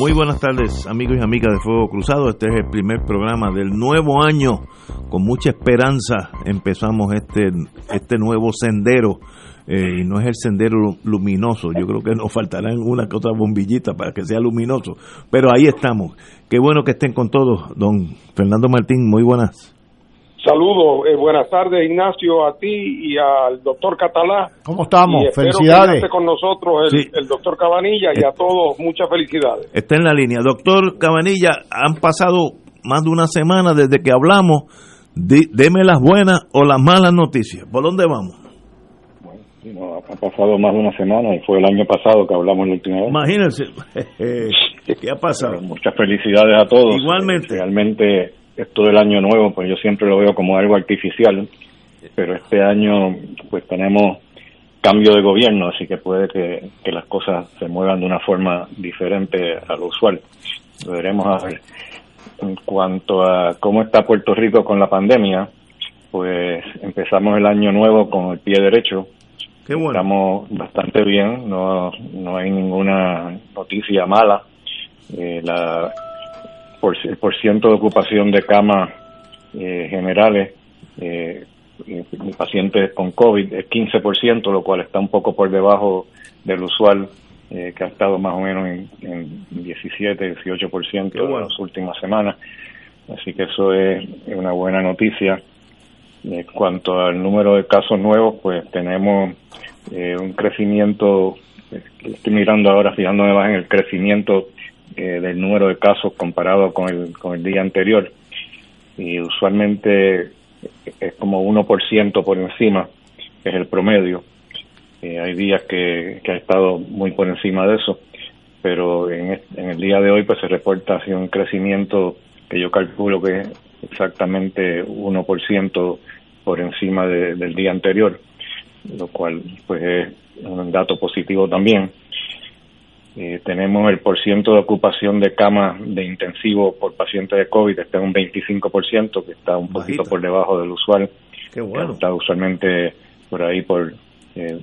Muy buenas tardes, amigos y amigas de Fuego Cruzado. Este es el primer programa del nuevo año. Con mucha esperanza empezamos este, este nuevo sendero. Eh, y no es el sendero luminoso. Yo creo que nos faltarán una que otra bombillita para que sea luminoso. Pero ahí estamos. Qué bueno que estén con todos. Don Fernando Martín, muy buenas. Saludos, eh, buenas tardes Ignacio, a ti y al doctor Catalá. ¿Cómo estamos? Y felicidades. Que con nosotros el, Sí. el doctor Cabanilla y a todos muchas felicidades. Está en la línea. Doctor Cabanilla, han pasado más de una semana desde que hablamos. Di- deme las buenas o las malas noticias. ¿Por dónde vamos? Sí, no, ha pasado más de una semana y fue el año pasado que hablamos la última vez. Imagínense. ¿Qué ha pasado? Pero muchas felicidades a todos. Igualmente. Eh, Realmente esto del año nuevo, pues yo siempre lo veo como algo artificial, pero este año pues tenemos cambio de gobierno, así que puede que, que las cosas se muevan de una forma diferente a lo usual. Lo veremos a ver. En cuanto a cómo está Puerto Rico con la pandemia, pues empezamos el año nuevo con el pie derecho. Qué bueno. Estamos bastante bien, no, no hay ninguna noticia mala. Eh, la, por, el por ciento de ocupación de camas eh, generales eh, eh, de pacientes con COVID es 15%, lo cual está un poco por debajo del usual, eh, que ha estado más o menos en, en 17, 18% Qué en bueno. las últimas semanas. Así que eso es una buena noticia. En cuanto al número de casos nuevos, pues tenemos eh, un crecimiento, estoy mirando ahora, fijándome más en el crecimiento eh, del número de casos comparado con el, con el día anterior. Y usualmente es como 1% por encima, es el promedio. Eh, hay días que, que ha estado muy por encima de eso, pero en, el día de hoy pues se reporta así un crecimiento que yo calculo que es exactamente 1% por encima de- del día anterior, lo cual pues es un dato positivo también. Eh, tenemos el porciento de ocupación de camas de intensivo por pacientes de COVID, está en un 25%, que está un poquito por debajo del usual. Qué bueno. está usualmente por ahí por eh,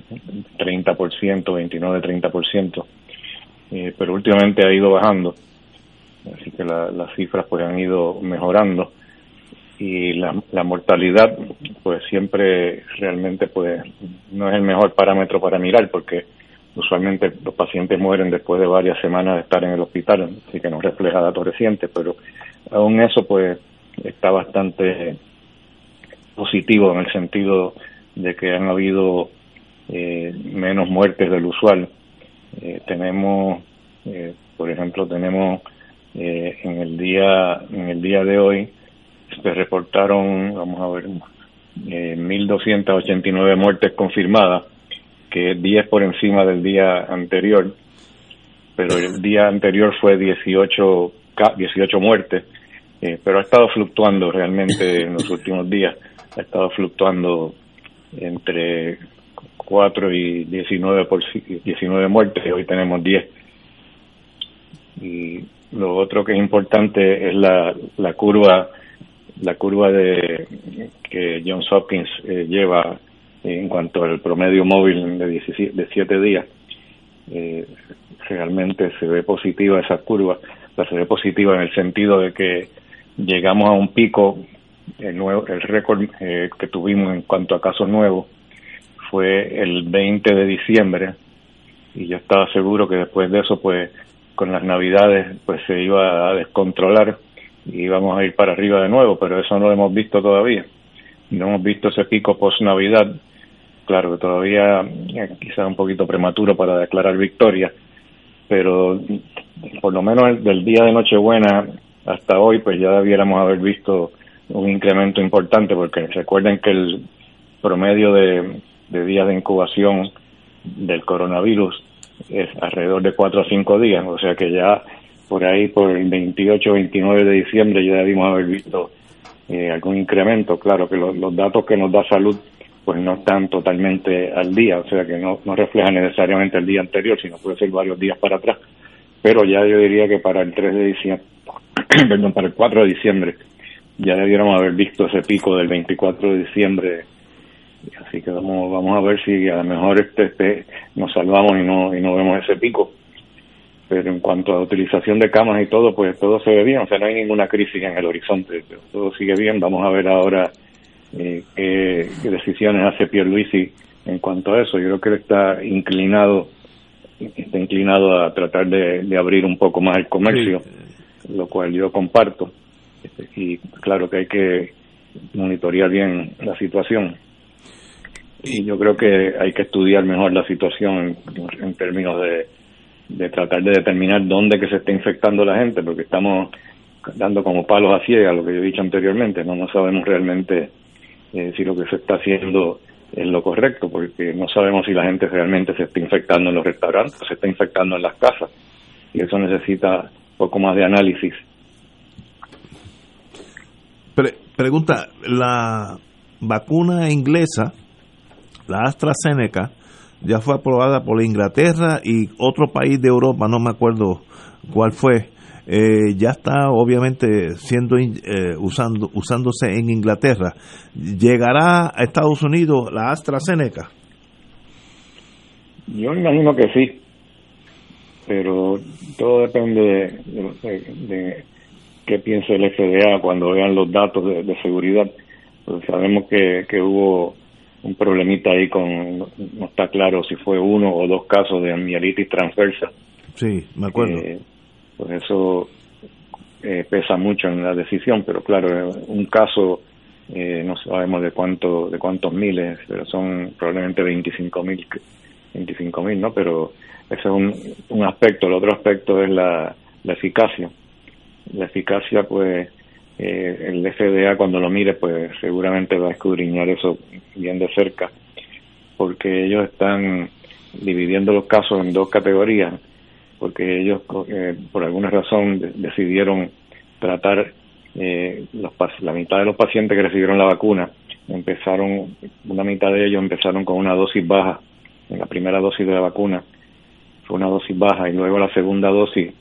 30%, 29-30%, eh, pero últimamente ha ido bajando, así que la- las cifras pues han ido mejorando. Y la, la mortalidad pues siempre realmente pues no es el mejor parámetro para mirar porque usualmente los pacientes mueren después de varias semanas de estar en el hospital, así que no refleja datos recientes, pero aún eso pues está bastante positivo en el sentido de que han habido eh, menos muertes del usual. Eh, tenemos, eh, por ejemplo, tenemos eh, en el día en el día de hoy se reportaron, vamos a ver, eh, 1.289 muertes confirmadas, que es 10 por encima del día anterior, pero el día anterior fue 18, ca- 18 muertes, eh, pero ha estado fluctuando realmente en los últimos días, ha estado fluctuando entre 4 y 19, por, ci- 19 muertes, y hoy tenemos 10. Y lo otro que es importante es la, la curva la curva de que Johns Hopkins eh, lleva en cuanto al promedio móvil de 17 de 7 días eh, realmente se ve positiva esa curva se ve positiva en el sentido de que llegamos a un pico el nuevo el récord eh, que tuvimos en cuanto a casos nuevos fue el 20 de diciembre y yo estaba seguro que después de eso pues con las navidades pues se iba a descontrolar y íbamos a ir para arriba de nuevo, pero eso no lo hemos visto todavía. No hemos visto ese pico post Navidad. Claro todavía eh, quizás un poquito prematuro para declarar victoria, pero por lo menos del día de Nochebuena hasta hoy, pues ya debiéramos haber visto un incremento importante, porque recuerden que el promedio de, de días de incubación del coronavirus es alrededor de 4 a 5 días, o sea que ya por ahí, por el 28 29 de diciembre, ya debimos haber visto eh, algún incremento. Claro que los datos que nos da salud pues no están totalmente al día, o sea que no, no reflejan necesariamente el día anterior, sino puede ser varios días para atrás. Pero ya yo diría que para el 3 de diciembre, perdón, para el 4 de diciembre, ya debiéramos haber visto ese pico del 24 de diciembre. Así que vamos, vamos a ver si a lo mejor este, este nos salvamos y no, y no vemos ese pico. Pero en cuanto a utilización de camas y todo, pues todo se ve bien. O sea, no hay ninguna crisis en el horizonte. Todo sigue bien. Vamos a ver ahora eh, qué, decisiones hace Pierluisi en cuanto a eso. Yo creo que él está inclinado está inclinado a tratar de, abrir un poco más el comercio, lo cual yo comparto. Y claro que hay que monitorear bien la situación. Y yo creo que hay que estudiar mejor la situación en, términos de, de tratar de determinar dónde que se está infectando la gente, porque estamos dando como palos a ciegas, lo que yo he dicho anteriormente, no, no sabemos realmente eh, si lo que se está haciendo es lo correcto, porque no sabemos si la gente realmente se está infectando en los restaurantes se está infectando en las casas. Y eso necesita poco más de análisis. pregunta, la vacuna inglesa, la AstraZeneca, ya fue aprobada por Inglaterra y otro país de Europa, no me acuerdo cuál fue, eh, ya está obviamente siendo eh, usando, usándose en Inglaterra. ¿Llegará a Estados Unidos la AstraZeneca? Yo imagino que sí, pero todo depende de, qué piense el FDA cuando vean los datos de, seguridad. Pues sabemos que, que hubo un problemita ahí con, no está claro si fue uno o dos casos de amialitis transversa. Sí, me acuerdo. Eh, pues eso eh, pesa mucho en la decisión, pero claro, un caso eh, no sabemos de cuánto de cuántos miles, pero son probablemente 25 mil, 25 mil, ¿no? Pero ese es un, un aspecto. El otro aspecto es la, la eficacia. La eficacia, pues, eh, el FDA cuando lo mire, pues seguramente va a escudriñar eso bien de cerca, porque ellos están dividiendo los casos en dos categorías porque ellos eh, por alguna razón decidieron tratar eh, los, la mitad de los pacientes que recibieron la vacuna empezaron una mitad de ellos empezaron con una dosis baja. En la primera dosis de la vacuna fue una dosis baja y luego la segunda dosis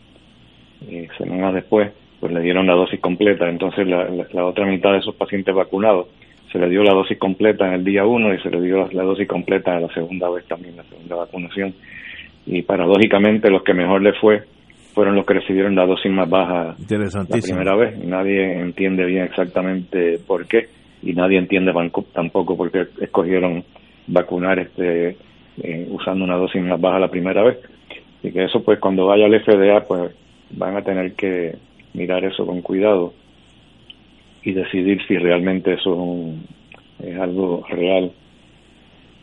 eh, semanas después pues le dieron la dosis completa. Entonces la, la, otra mitad de esos pacientes vacunados se le dio la dosis completa en el día uno y se le dio la dosis completa en la segunda vez también la segunda vacunación y paradójicamente los que mejor le fue fueron los que recibieron la dosis más baja la primera vez. Nadie entiende bien exactamente por qué y nadie entiende tampoco por qué escogieron vacunar este eh, usando una dosis más baja la primera vez. Y que eso pues cuando vaya al FDA pues van a tener que mirar eso con cuidado y decidir si realmente eso es algo real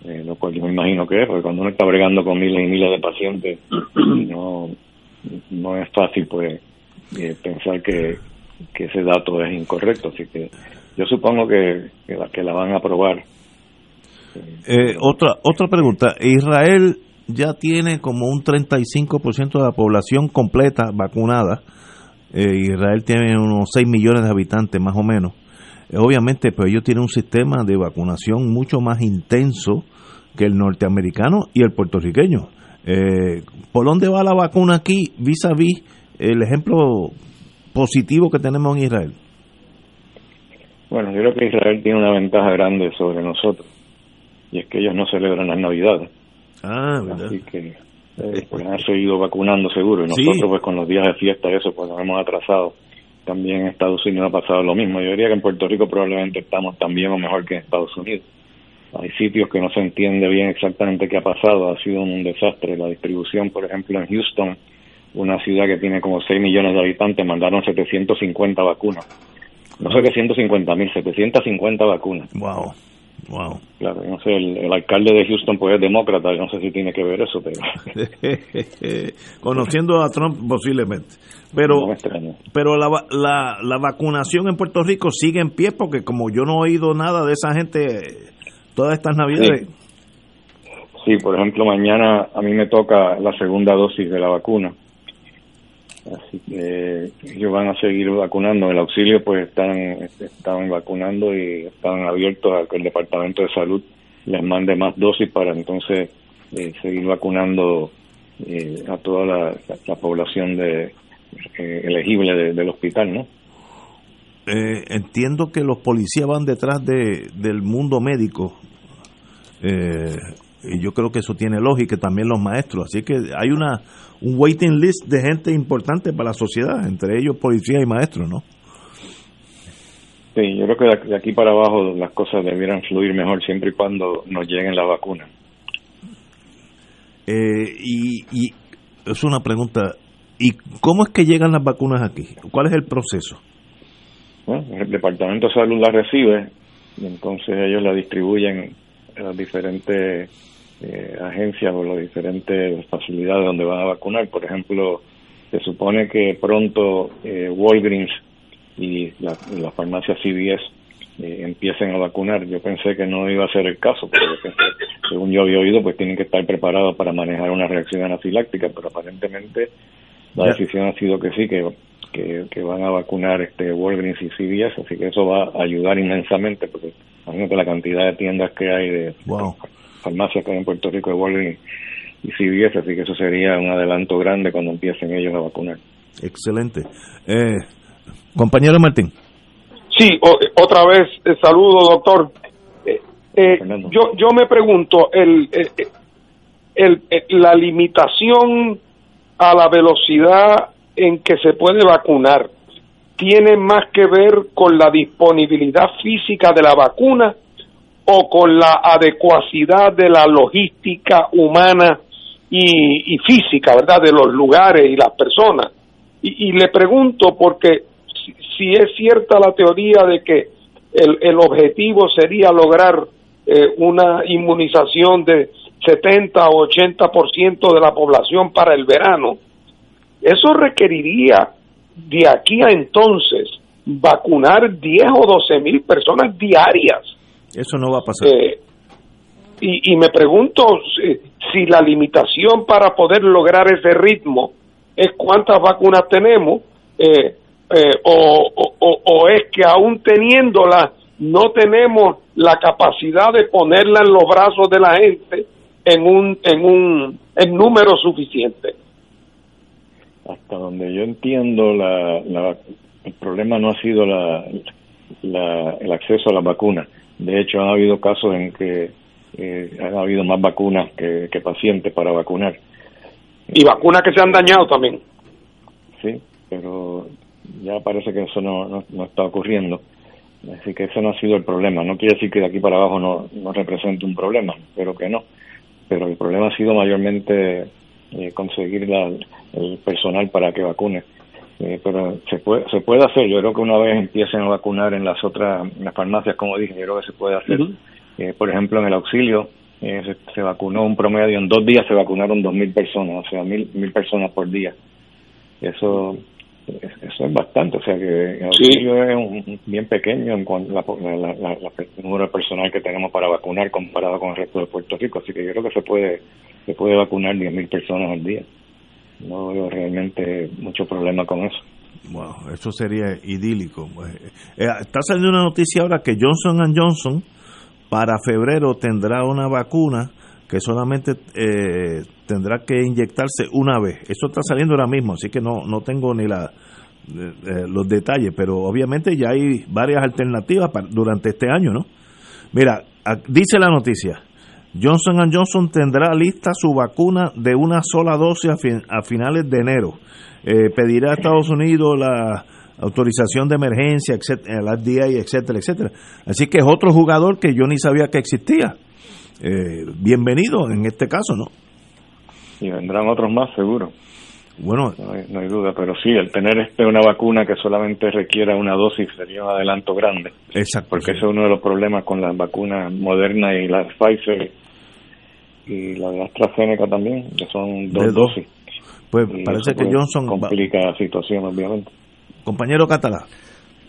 eh, lo cual yo me imagino que es, porque cuando uno está bregando con miles y miles de pacientes, no, no es fácil pues eh, pensar que, que ese dato es incorrecto, así que yo supongo que, que, la, que la van a aprobar. Eh, otra, otra pregunta, Israel ya tiene como un 35% de la población completa vacunada, Israel tiene unos 6 millones de habitantes más o menos. Obviamente pues ellos tienen un sistema de vacunación mucho más intenso que el norteamericano y el puertorriqueño. Eh, ¿Por dónde va la vacuna aquí vis a vis el ejemplo positivo que tenemos en Israel? Bueno, yo creo que Israel tiene una ventaja grande sobre nosotros y es que ellos no celebran las Navidades. Ah, ¿verdad? Así que eh, pues han seguido vacunando seguro y nosotros pues con los días de fiesta y eso pues nos hemos atrasado. También en Estados Unidos ha pasado lo mismo. Yo diría que en Puerto Rico probablemente estamos también o mejor que en Estados Unidos. Hay sitios que no se entiende bien exactamente qué ha pasado, ha sido un desastre. La distribución, por ejemplo, en Houston, una ciudad que tiene como 6 millones de habitantes, mandaron 750 vacunas. No 750 mil, 750 vacunas. Wow. Wow. Claro, no sé, el, alcalde de Houston pues es demócrata, no sé si tiene que ver eso, pero... Conociendo a Trump posiblemente. Pero, pero la, la, la vacunación en Puerto Rico sigue en pie porque como yo no he oído nada de esa gente todas estas navidades. Sí. por ejemplo, mañana a mí me toca la segunda dosis de la vacuna. Así que ellos van a seguir vacunando. El auxilio pues están, estaban vacunando y están abiertos a que el Departamento de Salud les mande más dosis para entonces eh, seguir vacunando eh, a toda la, población de eh, elegible del hospital, ¿no? Entiendo que los policías van detrás de, del mundo médico y yo creo que eso tiene lógica también los maestros así que hay una un waiting list de gente importante para la sociedad entre ellos policías y maestros no sí yo creo que de aquí para abajo las cosas debieran fluir mejor siempre y cuando nos lleguen las vacunas eh, y, es una pregunta, ¿y cómo es que llegan las vacunas aquí? ¿Cuál es el proceso? Bueno, el Departamento de Salud las recibe y entonces ellos la distribuyen a las diferentes eh, agencias o las diferentes facilidades donde van a vacunar. Por ejemplo, se supone que pronto eh, Walgreens y la, la farmacia CVS eh, empiecen a vacunar. Yo pensé que no iba a ser el caso, porque según yo había oído, pues tienen que estar preparados para manejar una reacción anafiláctica, pero aparentemente la decisión ha sido que sí, que, que, van a vacunar este Walgreens y CVS, así que eso va a ayudar inmensamente, porque imagínate la cantidad de tiendas que hay de farmacias que hay en Puerto Rico de Walgreens y CVS, así que eso sería un adelanto grande cuando empiecen ellos a vacunar. Excelente. Eh, compañero Martín. Sí, otra vez eh, saludo, doctor. Eh, eh, yo, yo me pregunto, el, el, la limitación a la velocidad en que se puede vacunar tiene más que ver con la disponibilidad física de la vacuna o con la adecuacidad de la logística humana y, física, ¿verdad? De los lugares y las personas. Y, le pregunto porque si es cierta la teoría de que el, el objetivo sería lograr eh, una inmunización de 70 o 80% de la población para el verano, eso requeriría de aquí a entonces vacunar 10 o 12 mil personas diarias. Eso no va a pasar. Eh, y, y, me pregunto si, si, la limitación para poder lograr ese ritmo es cuántas vacunas tenemos. Eh, eh, o, o, es que aún teniéndola no tenemos la capacidad de ponerla en los brazos de la gente en un en un en número suficiente hasta donde yo entiendo la, el problema no ha sido la, el acceso a la vacuna de hecho ha habido casos en que eh, ha habido más vacunas que, que pacientes para vacunar y vacunas que se han dañado también sí pero ya parece que eso no, no, está ocurriendo. Así que ese no ha sido el problema. No quiere decir que de aquí para abajo no, no represente un problema, pero que no. Pero el problema ha sido mayormente eh, conseguir la, el personal para que vacune. Eh, pero se puede, se puede hacer. Yo creo que una vez empiecen a vacunar en las otras las farmacias, como dije, yo creo que se puede hacer. Eh, por ejemplo, en el auxilio se, se, vacunó un promedio, en dos días se vacunaron dos mil personas, o sea, mil, mil personas por día. Eso eso es bastante, o sea que el sí. es bien pequeño en cuanto a la, número de personal que tenemos para vacunar comparado con el resto de Puerto Rico, así que yo creo que se puede se puede vacunar 10.000 personas al día. No veo realmente mucho problema con eso. Wow, eso sería idílico. Pues, eh, está saliendo una noticia ahora que Johnson Johnson para febrero tendrá una vacuna que solamente eh, tendrá que inyectarse una vez. Eso está saliendo ahora mismo, así que no, no tengo ni la, eh, eh, los detalles, pero obviamente ya hay varias alternativas durante este año, ¿no? Mira, dice la noticia, Johnson Johnson tendrá lista su vacuna de una sola dosis a, finales de enero. pedirá a Estados Unidos la autorización de emergencia, etcétera, la FDA, etcétera, etcétera. Así que es otro jugador que yo ni sabía que existía eh, bienvenido en este caso, ¿no? Y vendrán otros más, seguro. Bueno, no hay, duda, pero sí, el tener este una vacuna que solamente requiera una dosis sería un adelanto grande. Exacto. Porque ese es uno de los problemas con las vacunas Moderna y las Pfizer y la de AstraZeneca también, que son dos, dosis. Pues parece que Johnson complica la situación, obviamente. Compañero Catalá.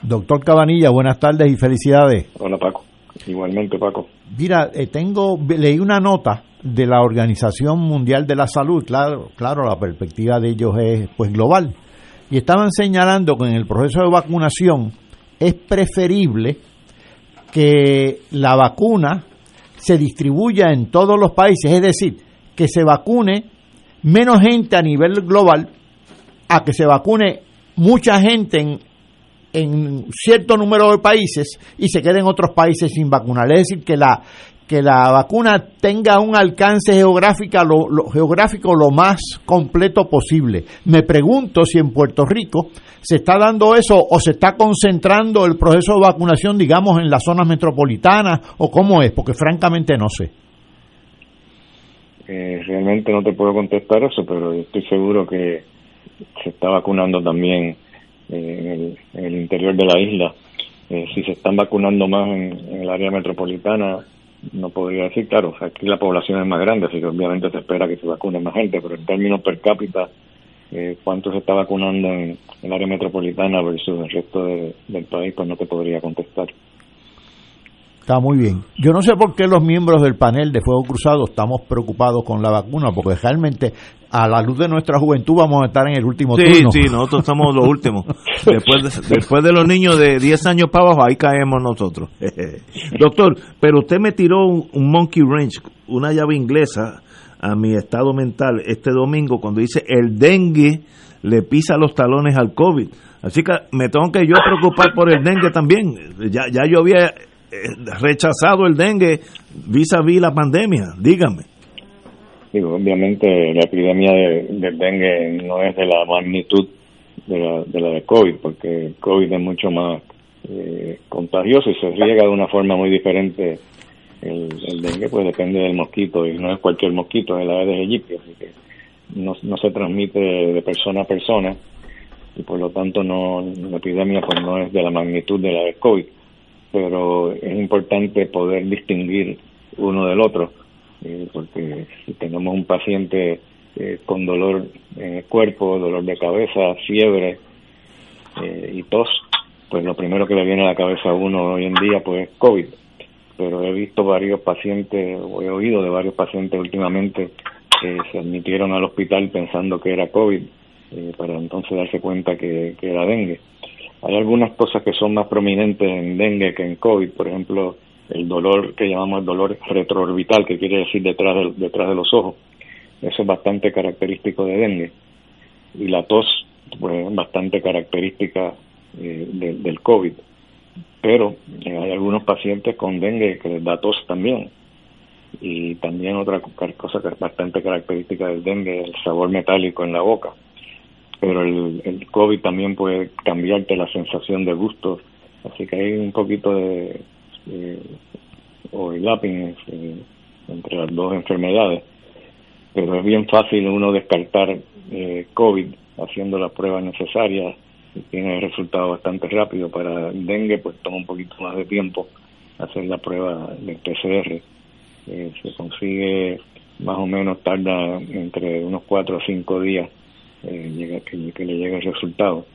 Doctor Cabanilla, buenas tardes y felicidades. Hola Paco. Igualmente, Paco. Mira, eh, tengo leí una nota de la Organización Mundial de la Salud, claro, claro, la perspectiva de ellos es pues global, y estaban señalando que en el proceso de vacunación es preferible que la vacuna se distribuya en todos los países, es decir, que se vacune menos gente a nivel global a que se vacune mucha gente en, en cierto número de países y se queden otros países sin vacunar. Es decir, que la, que la vacuna tenga un alcance geográfico lo, geográfico lo más completo posible. Me pregunto si en Puerto Rico se está dando eso o se está concentrando el proceso de vacunación, digamos, en las zonas metropolitanas o cómo es, porque francamente no sé. Eh, realmente no te puedo contestar eso, pero estoy seguro que se está vacunando también eh, en, el, interior de la isla. Eh, si se están vacunando más en el área metropolitana, no podría decir, claro, aquí la población es más grande, así que obviamente se espera que se vacune más gente, pero en términos per cápita, eh, cuánto se está vacunando en el área metropolitana versus el resto del país, pues no te podría contestar. Está muy bien. Yo no sé por qué los miembros del panel de Fuego Cruzado estamos preocupados con la vacuna, porque realmente a la luz de nuestra juventud vamos a estar en el último turno. Sí, sí, nosotros somos los últimos. Después de, después de los niños de 10 años para abajo, ahí caemos nosotros. Doctor, pero usted me tiró un, monkey wrench, una llave inglesa a mi estado mental este domingo cuando dice el dengue le pisa los talones al COVID. Así que me tengo que yo preocupar por el dengue también. Ya, ya yo había rechazado el dengue vis a vis la pandemia. Dígame. Digo, obviamente la epidemia de, del dengue no es de la magnitud de la de, la de COVID, porque el COVID es mucho más eh, contagioso y se riega de una forma muy diferente. El, dengue pues depende del mosquito y no es cualquier mosquito, es la Aedes aegypti, así que no, no se transmite de persona a persona y por lo tanto no la epidemia pues no es de la magnitud de la de COVID pero es importante poder distinguir uno del otro, eh, porque si tenemos un paciente eh, con dolor en el cuerpo, dolor de cabeza, fiebre eh, y tos, pues lo primero que le viene a la cabeza a uno hoy en día pues es COVID. Pero he visto varios pacientes, o he oído de varios pacientes últimamente que se admitieron al hospital pensando que era COVID, para entonces darse cuenta que era dengue. Hay algunas cosas que son más prominentes en dengue que en COVID, por ejemplo, el dolor que llamamos el dolor retroorbital, que quiere decir detrás de, detrás de los ojos. Eso es bastante característico de dengue. Y la tos, pues, es bastante característica eh, del COVID. Pero eh, hay algunos pacientes con dengue que les da tos también. Y también otra cosa que es bastante característica del dengue, el sabor metálico en la boca pero el, el COVID también puede cambiarte la sensación de gusto, así que hay un poquito de eh, overlapping entre las dos enfermedades, pero es bien fácil uno descartar eh, COVID haciendo las pruebas necesarias y tiene resultados bastante rápido. Para dengue pues toma un poquito más de tiempo hacer la prueba del PCR. Eh, se consigue más o menos tarda entre unos cuatro o cinco días eh, que, le llegue el resultado.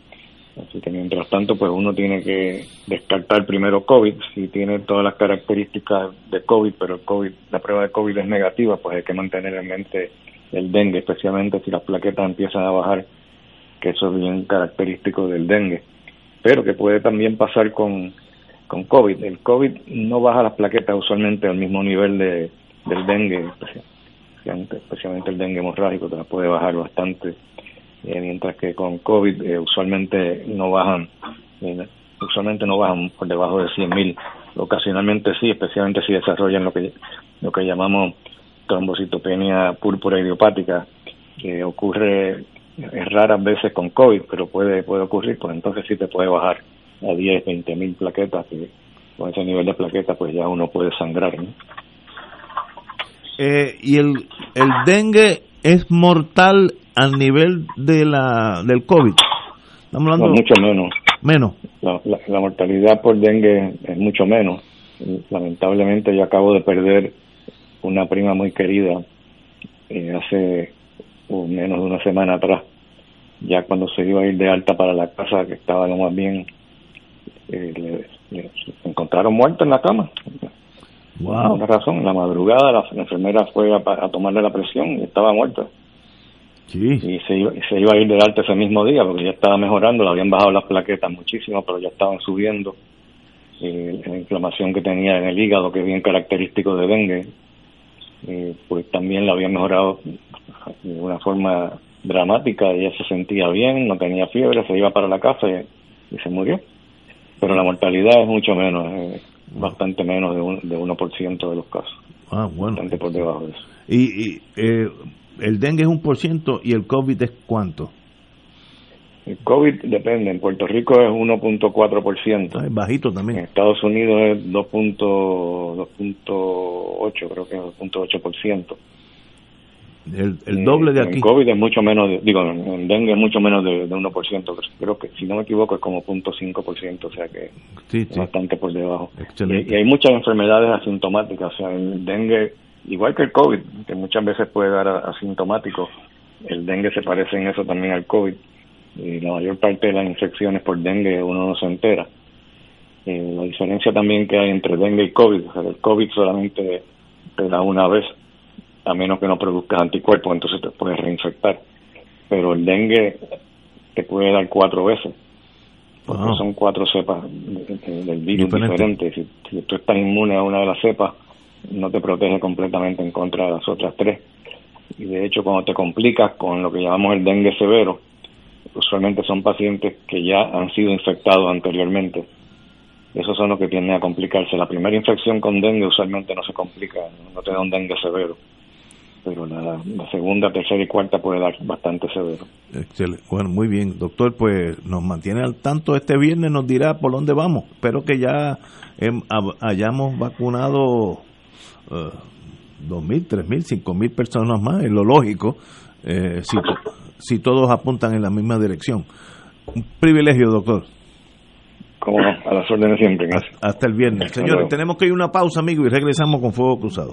Así que mientras tanto, pues uno tiene que descartar primero COVID, si tiene todas las características de COVID, pero el COVID, la prueba de COVID es negativa, pues hay que mantener en mente el dengue, especialmente si las plaquetas empiezan a bajar, que eso es bien característico del dengue. Pero que puede también pasar con, con COVID. El COVID no baja las plaquetas usualmente al mismo nivel de, del dengue, especialmente, especialmente el dengue hemorrágico, te la puede bajar bastante eh, mientras que con COVID eh, usualmente no bajan, eh, usualmente no bajan por debajo de 100.000. Ocasionalmente sí, especialmente si desarrollan lo que lo que llamamos trombocitopenia púrpura idiopática, que ocurre raras veces con COVID, pero puede puede ocurrir, pues entonces sí te puede bajar a 10, 20 mil plaquetas, y con ese nivel de plaquetas pues ya uno puede sangrar. y el, el dengue es mortal al nivel de la del COVID? Estamos hablando mucho menos. Menos. La, mortalidad por dengue es mucho menos. Lamentablemente yo acabo de perder una prima muy querida eh, hace uh, menos de una semana atrás. Ya cuando se iba a ir de alta para la casa, que estaba lo más bien, eh, le, encontraron muerto en la cama. Wow. Una razón, en la madrugada la, enfermera fue a, a tomarle la presión y estaba muerta. y se iba, se iba a ir del alta ese mismo día porque ya estaba mejorando, le habían bajado las plaquetas muchísimo, pero ya estaban subiendo. la inflamación que tenía en el hígado, que es bien característico de dengue, pues también la habían mejorado de una forma dramática, ella se sentía bien, no tenía fiebre, se iba para la casa y, se murió. Pero la mortalidad es mucho menos, bastante menos de, un, de 1% de los casos. Ah, bueno. Bastante por debajo de eso. Y, eh, el dengue es un por ciento y el COVID es cuánto? El COVID depende, en Puerto Rico es 1.4%. Ah, es bajito también. En Estados Unidos es 2.8, creo que es 2.8%. El, el doble de aquí. En COVID es mucho menos, digo, en dengue es mucho menos de, de 1%, creo que si no me equivoco es como 0.5%, o sea que es bastante por debajo. Y, hay muchas enfermedades asintomáticas, o sea, el dengue, igual que el COVID, que muchas veces puede dar asintomático, el dengue se parece en eso también al COVID, y la mayor parte de las infecciones por dengue uno no se entera. Eh, la diferencia también que hay entre dengue y COVID, o sea, el COVID solamente te da una vez a menos que no produzcas anticuerpos, entonces te puedes reinfectar. Pero el dengue te puede dar cuatro veces, porque son cuatro cepas del virus diferentes. Si, tú estás inmune a una de las cepas, no te protege completamente en contra de las otras tres. Y de hecho, cuando te complicas con lo que llamamos el dengue severo, usualmente son pacientes que ya han sido infectados anteriormente. Esos son los que tienden a complicarse. La primera infección con dengue usualmente no se complica, no te da un dengue severo pero la, segunda, tercera y cuarta puede dar bastante severo. Excelente. Bueno, muy bien, doctor, pues nos mantiene al tanto este viernes, nos dirá por dónde vamos. Espero que ya hayamos vacunado uh, dos mil, tres mil, cinco mil personas más, es lo lógico, eh, si, si todos apuntan en la misma dirección. Un privilegio, doctor. Como a las órdenes siempre. Hasta, el viernes. Señores, tenemos que ir a una pausa, amigo, y regresamos con Fuego Cruzado.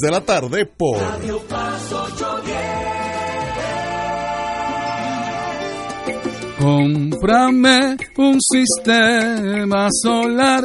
de la tarde por Radio Cómprame un sistema solar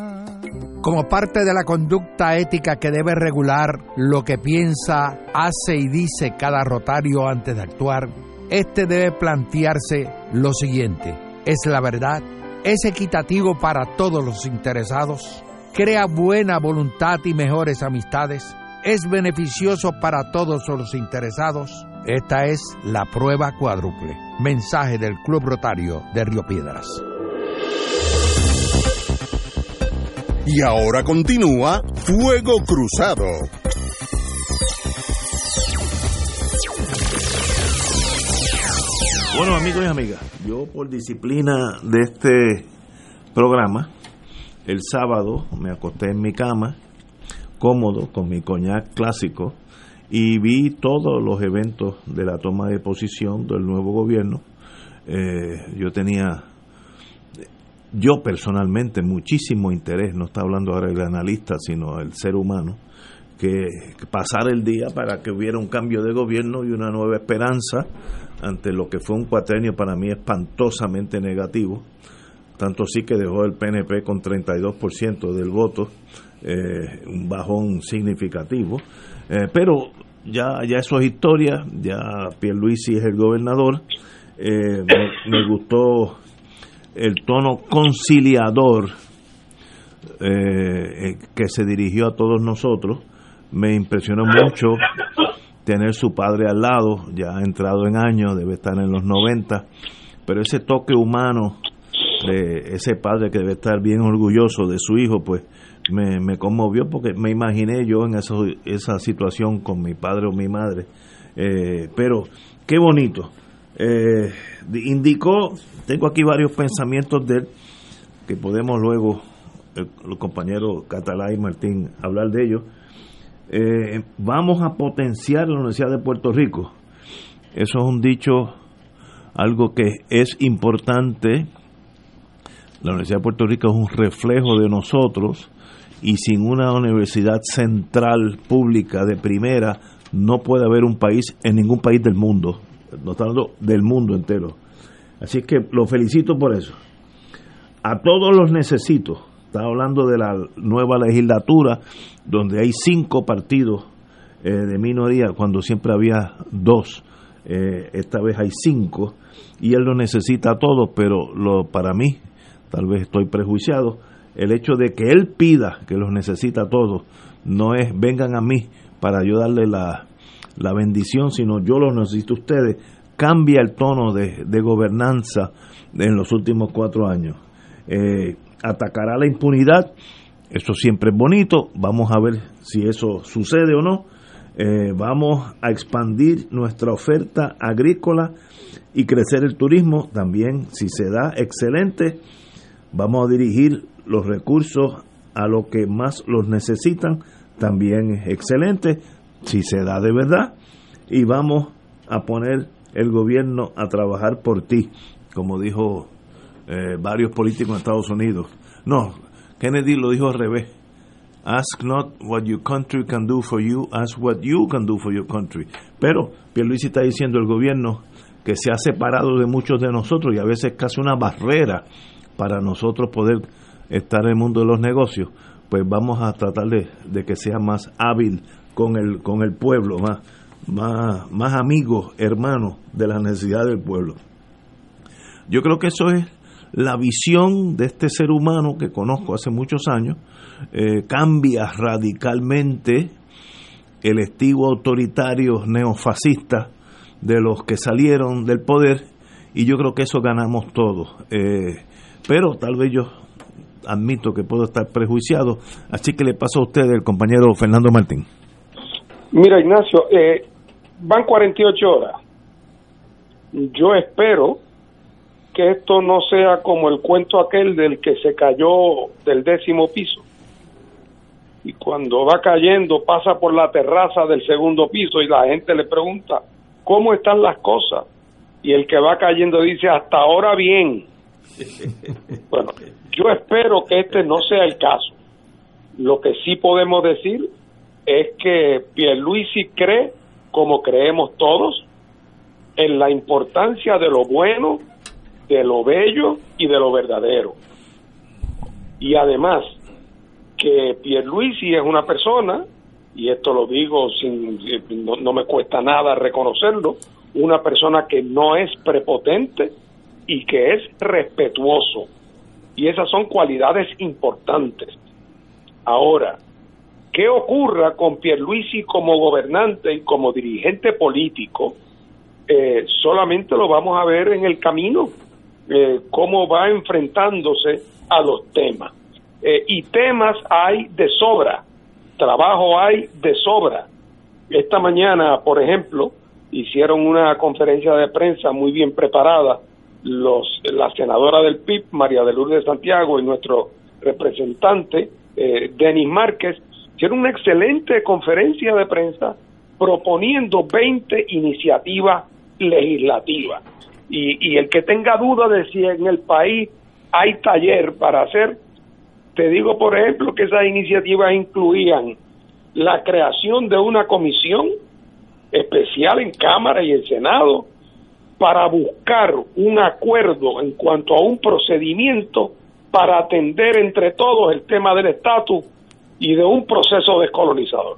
Como parte de la conducta ética que debe regular lo que piensa, hace y dice cada rotario antes de actuar, este debe plantearse lo siguiente. ¿Es la verdad? ¿Es equitativo para todos los interesados? ¿Crea buena voluntad y mejores amistades? ¿Es beneficioso para todos los interesados? Esta es la prueba cuádruple. Mensaje del Club Rotario de Río Piedras. Y ahora continúa Fuego Cruzado. Bueno, amigos y amigas, yo por disciplina de este programa. El sábado me acosté en mi cama, cómodo, con mi coñac clásico, y vi todos los eventos de la toma de posición del nuevo gobierno. Eh, yo tenía, yo personalmente, muchísimo interés, no está hablando ahora el analista, sino el ser humano, que, pasar el día para que hubiera un cambio de gobierno y una nueva esperanza ante lo que fue un cuatrenio para mí espantosamente negativo. Tanto sí que dejó el PNP con 32% del voto, eh, un bajón significativo, eh, pero ya, ya eso es historia, ya Pierluisi es el gobernador, eh, me, gustó el tono conciliador que se dirigió a todos nosotros, me impresionó mucho tener su padre al lado, ya ha entrado en años, debe estar en los 90, pero ese toque humano de ese padre que debe estar bien orgulloso de su hijo, pues me, me conmovió porque me imaginé yo en esa, esa situación con mi padre o mi madre. Eh, pero qué bonito. Eh, indicó, tengo aquí varios pensamientos de él, que podemos luego, los compañeros Catalá y Martín, hablar de ellos. Eh, vamos a potenciar la Universidad de Puerto Rico. Eso es un dicho, algo que es importante la Universidad de Puerto Rico es un reflejo de nosotros y sin una universidad central pública de primera no puede haber un país en ningún país del mundo. No está hablando del mundo entero. Así que lo felicito por eso. A todos los necesito. Está hablando de la nueva legislatura donde hay cinco partidos eh, de minoría cuando siempre había dos. Eh, esta vez hay cinco y él lo necesita a todos, pero lo, para mí tal vez estoy prejuiciado, el hecho de que él pida, que los necesita a todos, no es vengan a mí para ayudarle la, la bendición, sino yo los necesito a ustedes, cambia el tono de, gobernanza en los últimos cuatro años. Eh, atacará la impunidad, eso siempre es bonito, vamos a ver si eso sucede o no. Eh, vamos a expandir nuestra oferta agrícola y crecer el turismo. También, si se da, excelente. Vamos a dirigir los recursos a lo que más los necesitan, también es excelente, si se da de verdad, y vamos a poner el gobierno a trabajar por ti, como dijo eh, varios políticos en Estados Unidos. No, Kennedy lo dijo al revés. Ask not what your country can do for you, ask what you can do for your country. Pero Pierluisi está diciendo el gobierno que se ha separado de muchos de nosotros y a veces casi una barrera para nosotros poder estar en el mundo de los negocios, pues vamos a tratar de, que sea más hábil con el, con el pueblo, más, más, más amigo, hermano de la necesidad del pueblo. Yo creo que eso es la visión de este ser humano que conozco hace muchos años, eh, cambia radicalmente el estilo autoritario neofascista de los que salieron del poder y yo creo que eso ganamos todos. Eh, pero tal vez yo admito que puedo estar prejuiciado, así que le paso a usted el compañero Fernando Martín. Mira, Ignacio, eh, van 48 horas. Yo espero que esto no sea como el cuento aquel del que se cayó del décimo piso. Y cuando va cayendo pasa por la terraza del segundo piso y la gente le pregunta, ¿cómo están las cosas? Y el que va cayendo dice, hasta ahora bien. Bueno, yo espero que este no sea el caso. Lo que sí podemos decir es que Pierluisi cree, como creemos todos, en la importancia de lo bueno, de lo bello y de lo verdadero. Y además, que Pierluisi es una persona, y esto lo digo sin, no me cuesta nada reconocerlo, una persona que no es prepotente, y que es respetuoso. Y esas son cualidades importantes. Ahora, ¿qué ocurra con Pierluisi como gobernante y como dirigente político? Eh, solamente lo vamos a ver en el camino, eh, cómo va enfrentándose a los temas. Eh, y temas hay de sobra, trabajo hay de sobra. Esta mañana, por ejemplo, hicieron una conferencia de prensa muy bien preparada los, la senadora del PIB, María de Lourdes Santiago, y nuestro representante, eh, Denis Márquez, hicieron una excelente conferencia de prensa proponiendo 20 iniciativas legislativas. Y, el que tenga duda de si en el país hay taller para hacer, te digo, por ejemplo, que esas iniciativas incluían la creación de una comisión especial en Cámara y en Senado para buscar un acuerdo en cuanto a un procedimiento para atender entre todos el tema del estatus y de un proceso descolonizador.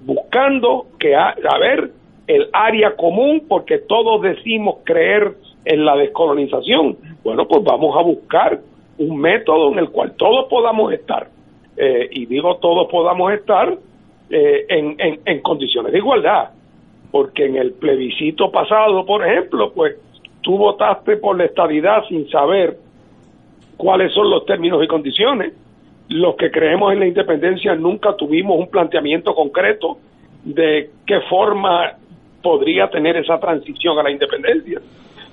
buscando que a, ver el área común, porque todos decimos creer en la descolonización. Bueno, pues vamos a buscar un método en el cual todos podamos estar, eh, y digo todos podamos estar eh, en, en, condiciones de igualdad, porque en el plebiscito pasado, por ejemplo, pues tú votaste por la estabilidad sin saber cuáles son los términos y condiciones. Los que creemos en la independencia nunca tuvimos un planteamiento concreto de qué forma podría tener esa transición a la independencia.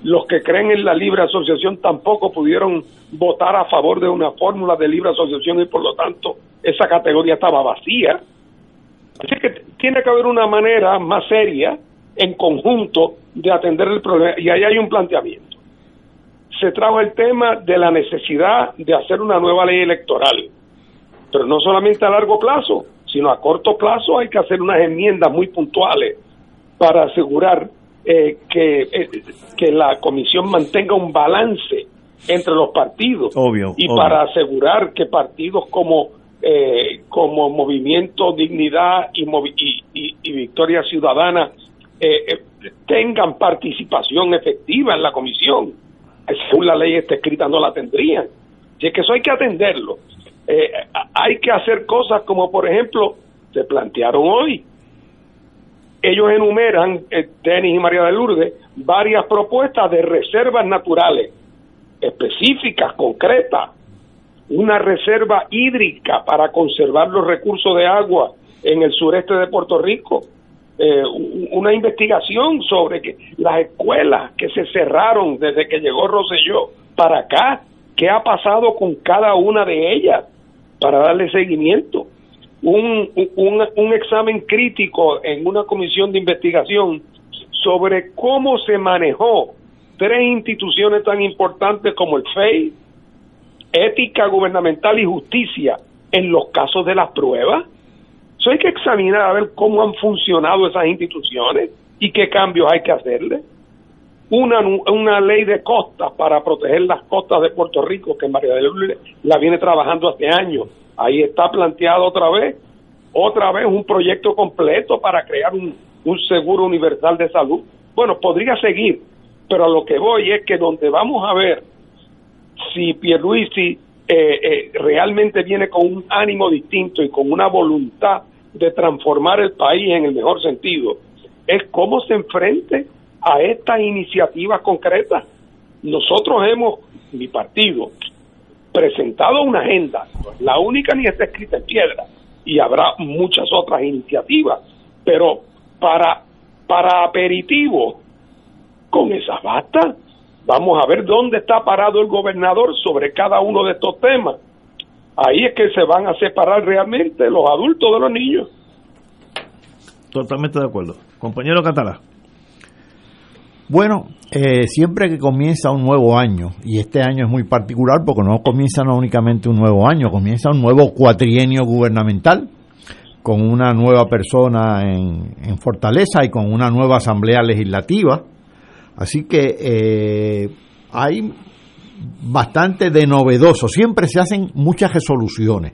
Los que creen en la libre asociación tampoco pudieron votar a favor de una fórmula de libre asociación y por lo tanto esa categoría estaba vacía. Así que tiene que haber una manera más seria, en conjunto, de atender el problema. Y ahí hay un planteamiento se trajo el tema de la necesidad de hacer una nueva ley electoral, pero no solamente a largo plazo, sino a corto plazo hay que hacer unas enmiendas muy puntuales para asegurar eh, que, eh, que la comisión mantenga un balance entre los partidos y para asegurar que partidos como eh, como Movimiento Dignidad y, y, y Victoria Ciudadana tengan participación efectiva en la comisión según la ley está escrita, no la tendrían. Y es que eso hay que atenderlo. Eh, hay que hacer cosas como, por ejemplo, se plantearon hoy. Ellos enumeran, eh, Denis y María de Lourdes, varias propuestas de reservas naturales específicas, concretas. Una reserva hídrica para conservar los recursos de agua en el sureste de Puerto Rico eh, una investigación sobre que las escuelas que se cerraron desde que llegó Roselló para acá, qué ha pasado con cada una de ellas para darle seguimiento. Un, un, examen crítico en una comisión de investigación sobre cómo se manejó tres instituciones tan importantes como el FEI, ética gubernamental y justicia en los casos de las pruebas hay que examinar a ver cómo han funcionado esas instituciones y qué cambios hay que hacerle. Una, una ley de costas para proteger las costas de Puerto Rico, que María de Lourdes la viene trabajando hace años. Ahí está planteado otra vez, otra vez un proyecto completo para crear un, un seguro universal de salud. Bueno, podría seguir, pero a lo que voy es que donde vamos a ver si Pierluisi eh, eh, realmente viene con un ánimo distinto y con una voluntad de transformar el país en el mejor sentido es cómo se enfrente a estas iniciativas concretas. Nosotros hemos, mi partido, presentado una agenda, la única ni está escrita en piedra, y habrá muchas otras iniciativas, pero para, para aperitivo, con esas basta. Vamos a ver dónde está parado el gobernador sobre cada uno de estos temas ahí es que se van a separar realmente los adultos de los niños. Totalmente de acuerdo. Compañero Catalá. Bueno, eh, siempre que comienza un nuevo año, y este año es muy particular porque no comienza no únicamente un nuevo año, comienza un nuevo cuatrienio gubernamental, con una nueva persona en, Fortaleza y con una nueva asamblea legislativa. Así que eh, hay bastante de novedoso. Siempre se hacen muchas resoluciones.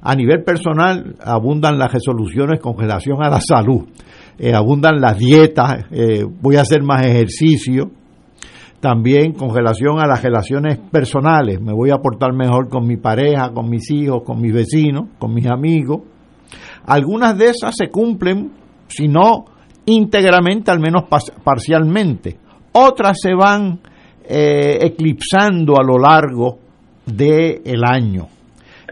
A nivel personal abundan las resoluciones con relación a la salud, eh, abundan las dietas, eh, voy a hacer más ejercicio. También con relación a las relaciones personales, me voy a portar mejor con mi pareja, con mis hijos, con mis vecinos, con mis amigos. Algunas de esas se cumplen, si no íntegramente, al menos parcialmente. Otras se van eh, eclipsando a lo largo del año.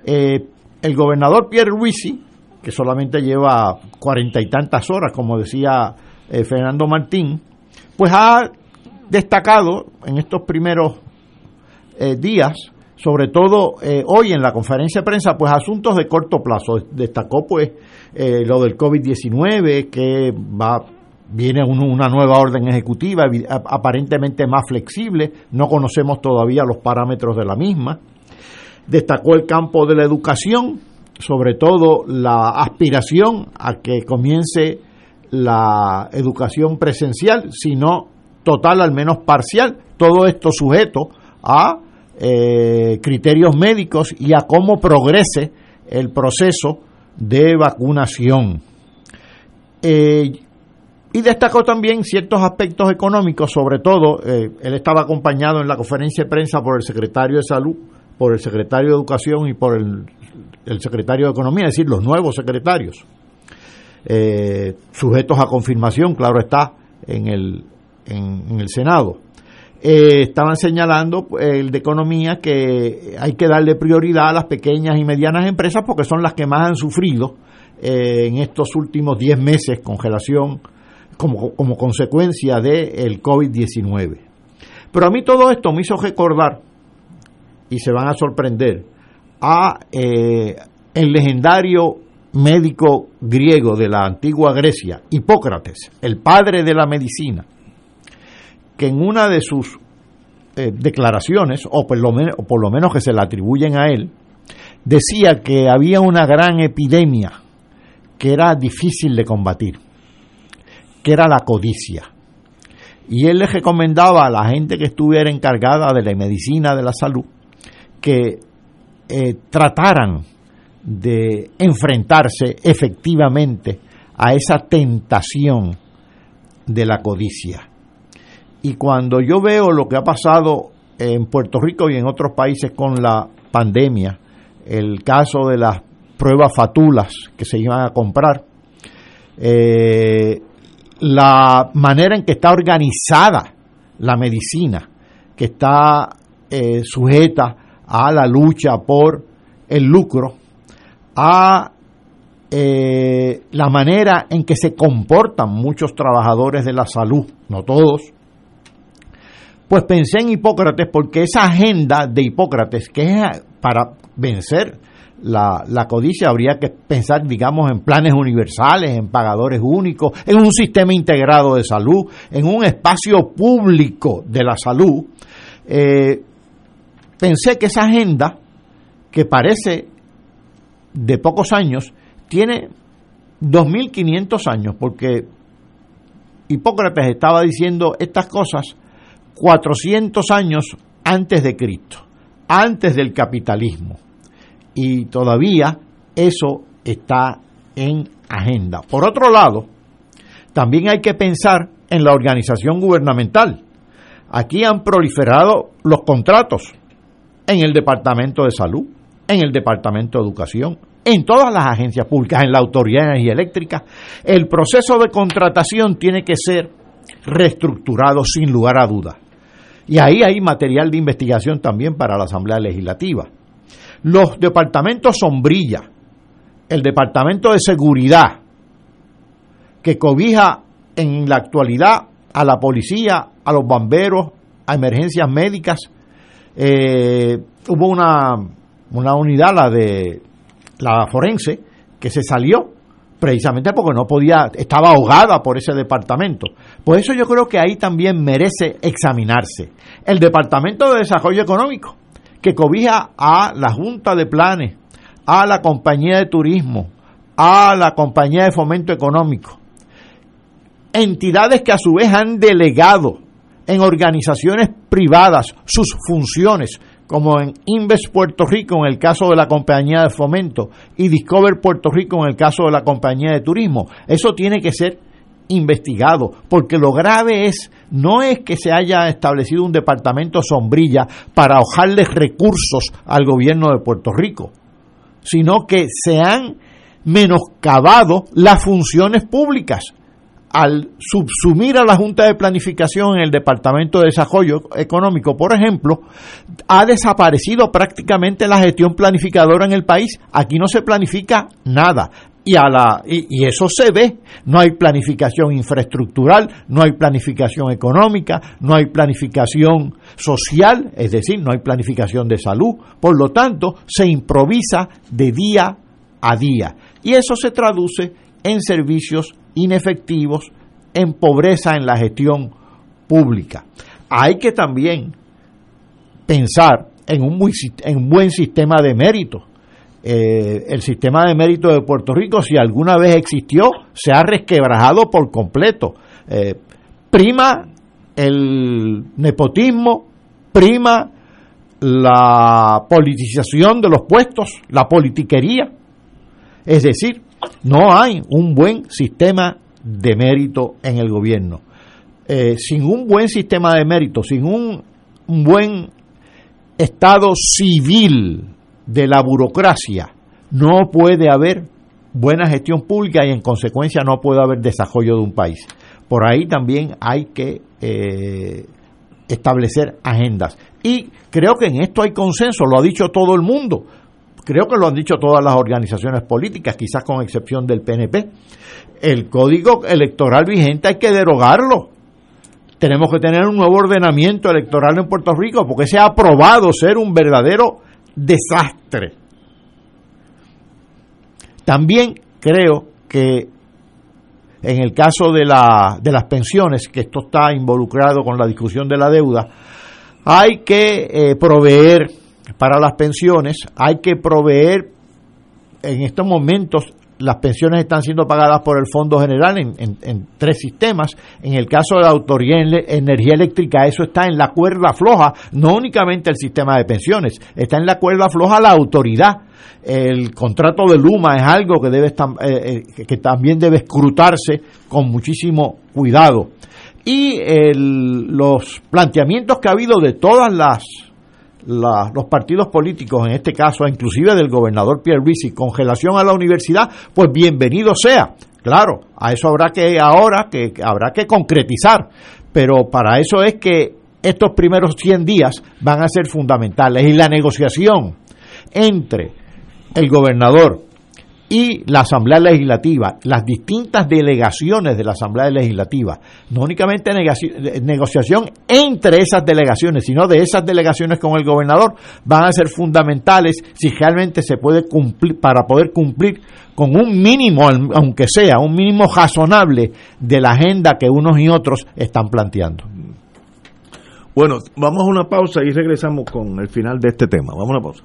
El gobernador Pierre Ruisi, que solamente lleva cuarenta y tantas horas, como decía eh, Fernando Martín, pues ha destacado en estos primeros eh, días, sobre todo eh, hoy en la conferencia de prensa, pues asuntos de corto plazo. Destacó pues lo del COVID-19, que va viene una nueva orden ejecutiva aparentemente más flexible, no conocemos todavía los parámetros de la misma. Destacó el campo de la educación, sobre todo la aspiración a que comience la educación presencial, sino total, al menos parcial, todo esto sujeto a eh, criterios médicos y a cómo progrese el proceso de vacunación. Eh, y destacó también ciertos aspectos económicos, sobre todo, eh, él estaba acompañado en la conferencia de prensa por el secretario de Salud, por el secretario de Educación y por el, secretario de Economía, es decir, los nuevos secretarios, eh, sujetos a confirmación, claro está, en el, en, el Senado. Eh, estaban señalando el de economía que hay que darle prioridad a las pequeñas y medianas empresas porque son las que más han sufrido en estos últimos 10 meses congelación como, como consecuencia del COVID-19. Pero a mí todo esto me hizo recordar, y se van a sorprender, a eh, el legendario médico griego de la antigua Grecia, Hipócrates, el padre de la medicina, que en una de sus eh, declaraciones, o por, lo o por lo menos que se la atribuyen a él, decía que había una gran epidemia que era difícil de combatir que era la codicia. Y él le recomendaba a la gente que estuviera encargada de la medicina de la salud que eh, trataran de enfrentarse efectivamente a esa tentación de la codicia. Y cuando yo veo lo que ha pasado en Puerto Rico y en otros países con la pandemia, el caso de las pruebas fatulas que se iban a comprar, eh, la manera en que está organizada la medicina, que está eh, sujeta a la lucha por el lucro, a eh, la manera en que se comportan muchos trabajadores de la salud, no todos, pues pensé en Hipócrates porque esa agenda de Hipócrates, que es para vencer la, codicia, habría que pensar, digamos, en planes universales, en pagadores únicos, en un sistema integrado de salud, en un espacio público de la salud. Eh, pensé que esa agenda, que parece de pocos años, tiene 2.500 años, porque Hipócrates estaba diciendo estas cosas 400 años antes de Cristo, antes del capitalismo y todavía eso está en agenda. Por otro lado, también hay que pensar en la organización gubernamental. Aquí han proliferado los contratos en el Departamento de Salud, en el Departamento de Educación, en todas las agencias públicas, en la Autoridad de Energía Eléctrica. El proceso de contratación tiene que ser reestructurado sin lugar a dudas. Y ahí hay material de investigación también para la Asamblea Legislativa. Los departamentos sombrilla, el departamento de seguridad, que cobija en la actualidad a la policía, a los bomberos, a emergencias médicas. Eh, hubo una, una unidad, la de la forense, que se salió precisamente porque no podía, estaba ahogada por ese departamento. Por eso yo creo que ahí también merece examinarse. El Departamento de Desarrollo Económico, que cobija a la Junta de Planes, a la Compañía de Turismo, a la Compañía de Fomento Económico. Entidades que a su vez han delegado en organizaciones privadas sus funciones, como en Inves Puerto Rico en el caso de la compañía de fomento y Discover Puerto Rico en el caso de la compañía de turismo. Eso tiene que ser investigado, porque lo grave es, no es que se haya establecido un departamento sombrilla para ahogarles recursos al gobierno de Puerto Rico, sino que se han menoscabado las funciones públicas al subsumir a la Junta de Planificación en el Departamento de Desarrollo Económico, por ejemplo, ha desaparecido prácticamente la gestión planificadora en el país. Aquí no se planifica nada y, a la, y, eso se ve. No hay planificación infraestructural, no hay planificación económica, no hay planificación social, es decir, no hay planificación de salud. Por lo tanto, se improvisa de día a día. Y eso se traduce en servicios inefectivos, en pobreza en la gestión pública. Hay que también pensar en un, en un buen sistema de méritos eh, el sistema de mérito de Puerto Rico, si alguna vez existió, se ha resquebrajado por completo. Eh, prima el nepotismo, prima la politización de los puestos, la politiquería. Es decir, no hay un buen sistema de mérito en el gobierno. Eh, sin un buen sistema de mérito, sin un buen estado civil de la burocracia, no puede haber buena gestión pública y en consecuencia no puede haber desarrollo de un país. Por ahí también hay que eh, establecer agendas. Y creo que en esto hay consenso, lo ha dicho todo el mundo. Creo que lo han dicho todas las organizaciones políticas, quizás con excepción del PNP. El código electoral vigente hay que derogarlo. Tenemos que tener un nuevo ordenamiento electoral en Puerto Rico porque se ha aprobado ser un verdadero desastre. También creo que en el caso de, la, de las pensiones, que esto está involucrado con la discusión de la deuda, hay que eh, proveer para las pensiones, hay que proveer en estos momentos las pensiones están siendo pagadas por el Fondo General en, tres sistemas. En el caso de la Autoridad de Energía Eléctrica, eso está en la cuerda floja, no únicamente el sistema de pensiones, está en la cuerda floja la autoridad. El contrato de Luma es algo que, debe eh, eh, que también debe escrutarse con muchísimo cuidado. Y los planteamientos que ha habido de todas las los partidos políticos, en este caso, inclusive del gobernador Pierre Risi, congelación a la universidad, pues bienvenido sea. Claro, a eso habrá que ahora que habrá que concretizar, pero para eso es que estos primeros 100 días van a ser fundamentales y la negociación entre el gobernador y la Asamblea Legislativa, las distintas delegaciones de la Asamblea Legislativa, no únicamente negociación entre esas delegaciones, sino de esas delegaciones con el gobernador, van a ser fundamentales si realmente se puede cumplir, para poder cumplir con un mínimo, aunque sea un mínimo razonable de la agenda que unos y otros están planteando. Bueno, vamos a una pausa y regresamos con el final de este tema. Vamos a una pausa.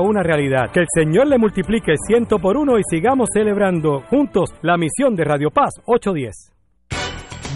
una realidad. Que el Señor le multiplique ciento por uno y sigamos celebrando juntos la misión de Radio Paz 810.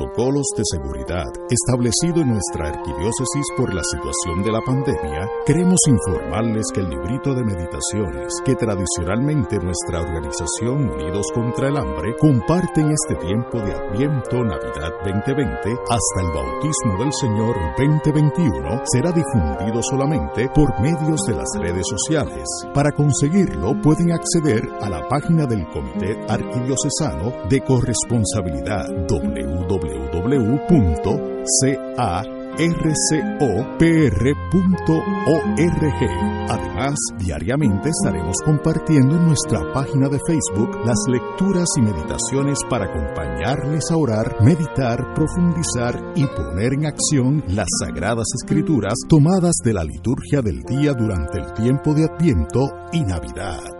de seguridad establecido en nuestra arquidiócesis por la situación de la pandemia, queremos informarles que el librito de meditaciones que tradicionalmente nuestra organización Unidos contra el Hambre comparte en este tiempo de Adviento Navidad 2020 hasta el bautismo del Señor 2021 será difundido solamente por medios de las redes sociales. Para conseguirlo pueden acceder a la página del Comité Arquidiocesano de Corresponsabilidad www www.ca Además, diariamente estaremos compartiendo en nuestra página de Facebook las lecturas y meditaciones para acompañarles a orar, meditar, profundizar y poner en acción las sagradas escrituras tomadas de la liturgia del día durante el tiempo de Adviento y Navidad.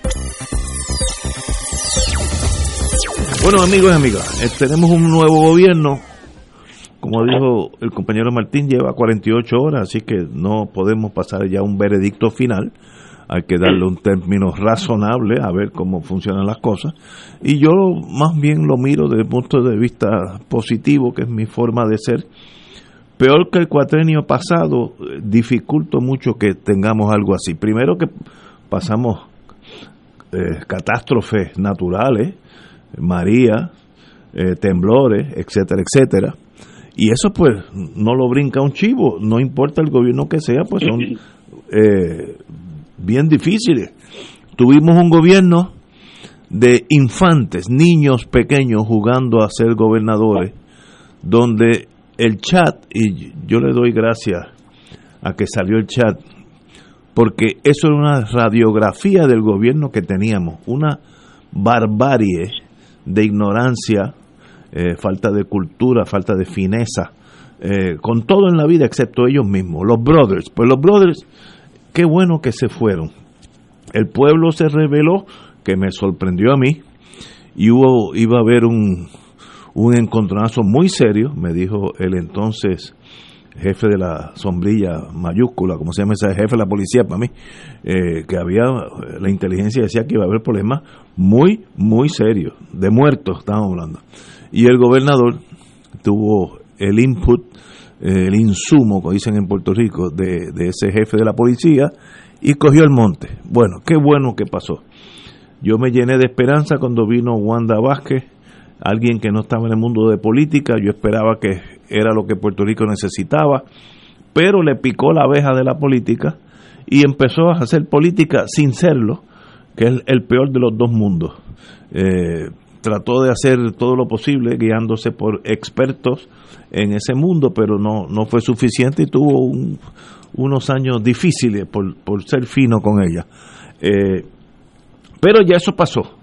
Bueno, amigos y amigas, eh, tenemos un nuevo gobierno. Como dijo el compañero Martín, lleva 48 horas, así que no podemos pasar ya un veredicto final. Hay que darle un término razonable a ver cómo funcionan las cosas. Y yo más bien lo miro desde el punto de vista positivo, que es mi forma de ser. Peor que el cuatrenio pasado, dificulto mucho que tengamos algo así. Primero que pasamos eh, catástrofes naturales, María, eh, temblores, etcétera, etcétera. Y eso pues no lo brinca un chivo, no importa el gobierno que sea, pues son eh, bien difíciles. Tuvimos un gobierno de infantes, niños pequeños jugando a ser gobernadores, donde el chat, y yo le doy gracias a que salió el chat, porque eso era una radiografía del gobierno que teníamos, una barbarie de ignorancia, eh, falta de cultura, falta de fineza, eh, con todo en la vida excepto ellos mismos, los brothers. Pues los brothers, qué bueno que se fueron. El pueblo se reveló, que me sorprendió a mí, y hubo, iba a haber un, un encontronazo muy serio, me dijo el entonces jefe de la sombrilla mayúscula, como se llama ese jefe de la policía para mí, eh, que había, la inteligencia decía que iba a haber problemas muy, muy serios, de muertos estábamos hablando. Y el gobernador tuvo el input, eh, el insumo, como dicen en Puerto Rico, de, de ese jefe de la policía y cogió el monte. Bueno, qué bueno que pasó. Yo me llené de esperanza cuando vino Wanda Vázquez, alguien que no estaba en el mundo de política, yo esperaba que era lo que Puerto Rico necesitaba, pero le picó la abeja de la política y empezó a hacer política sin serlo, que es el peor de los dos mundos. Eh, trató de hacer todo lo posible guiándose por expertos en ese mundo, pero no, no fue suficiente y tuvo unos años difíciles por, por, ser fino con ella. Eh, pero ya eso pasó.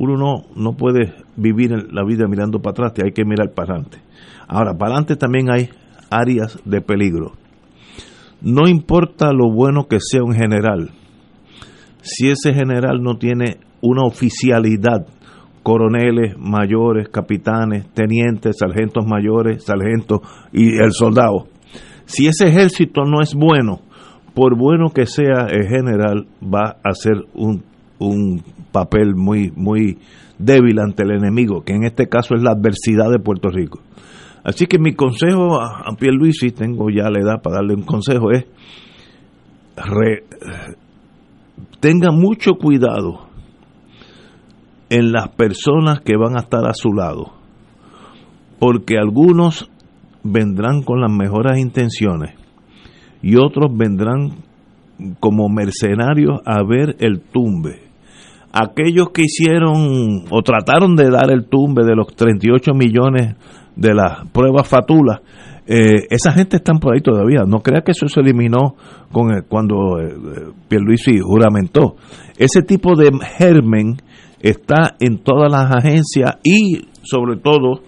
Uno no, no puede vivir la vida mirando para atrás, hay que mirar para adelante. Ahora, para adelante también hay áreas de peligro. No importa lo bueno que sea un general, si ese general no tiene una oficialidad, coroneles, mayores, capitanes, tenientes, sargentos mayores, sargentos y el soldado, si ese ejército no es bueno, por bueno que sea el general, va a hacer un, un papel muy, muy débil ante el enemigo, que en este caso es la adversidad de Puerto Rico. Así que mi consejo a, Pierluisi, tengo ya la edad para darle un consejo, es tenga mucho cuidado en las personas que van a estar a su lado, porque algunos vendrán con las mejores intenciones y otros vendrán como mercenarios a ver el tumbe. Aquellos que hicieron o trataron de dar el tumbe de los 38 millones de las pruebas fatulas, eh, esa gente está por ahí todavía. No crea que eso se eliminó con cuando eh, Pierluisi juramentó. Ese tipo de germen está en todas las agencias y sobre todo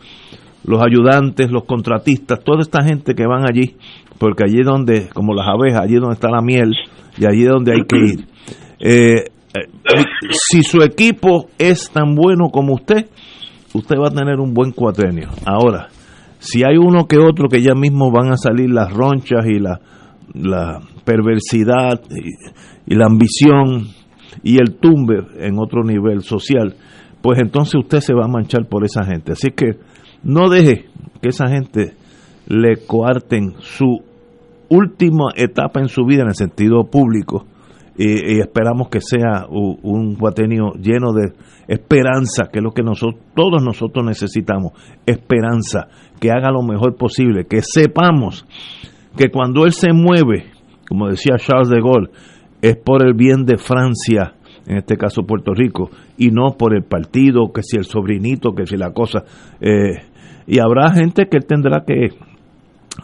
los ayudantes, los contratistas, toda esta gente que van allí, porque allí donde, como las abejas, allí donde está la miel y allí es donde hay que ir. Eh, eh, si su equipo es tan bueno como usted, usted va a tener un buen cuatrenio. Ahora, si hay uno que otro que ya mismo van a salir las ronchas y la, la perversidad y, la ambición y el tumbe en otro nivel social, pues entonces usted se va a manchar por esa gente. Así que no deje que esa gente le coarten su última etapa en su vida en el sentido público y, esperamos que sea un, guatenio lleno de esperanza, que es lo que nosotros, todos nosotros necesitamos, esperanza, que haga lo mejor posible, que sepamos que cuando él se mueve, como decía Charles de Gaulle, es por el bien de Francia, en este caso Puerto Rico, y no por el partido, que si el sobrinito, que si la cosa. Eh, y habrá gente que él tendrá que,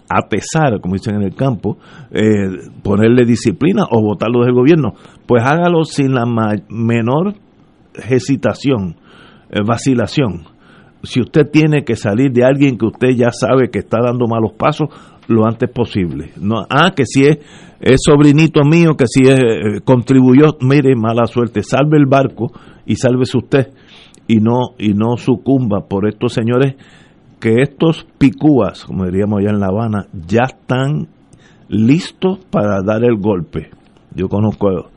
a pesar, como dicen en el campo, eh, ponerle disciplina o votarlo del gobierno. Pues hágalo sin la menor hesitación, eh, vacilación. Si usted tiene que salir de alguien que usted ya sabe que está dando malos pasos, lo antes posible. No, ah, que si es, sobrinito mío, que si es, eh, contribuyó, mire, mala suerte, salve el barco y sálvese usted y no, y no sucumba por estos señores que estos picúas, como diríamos allá en La Habana, ya están listos para dar el golpe. Yo conozco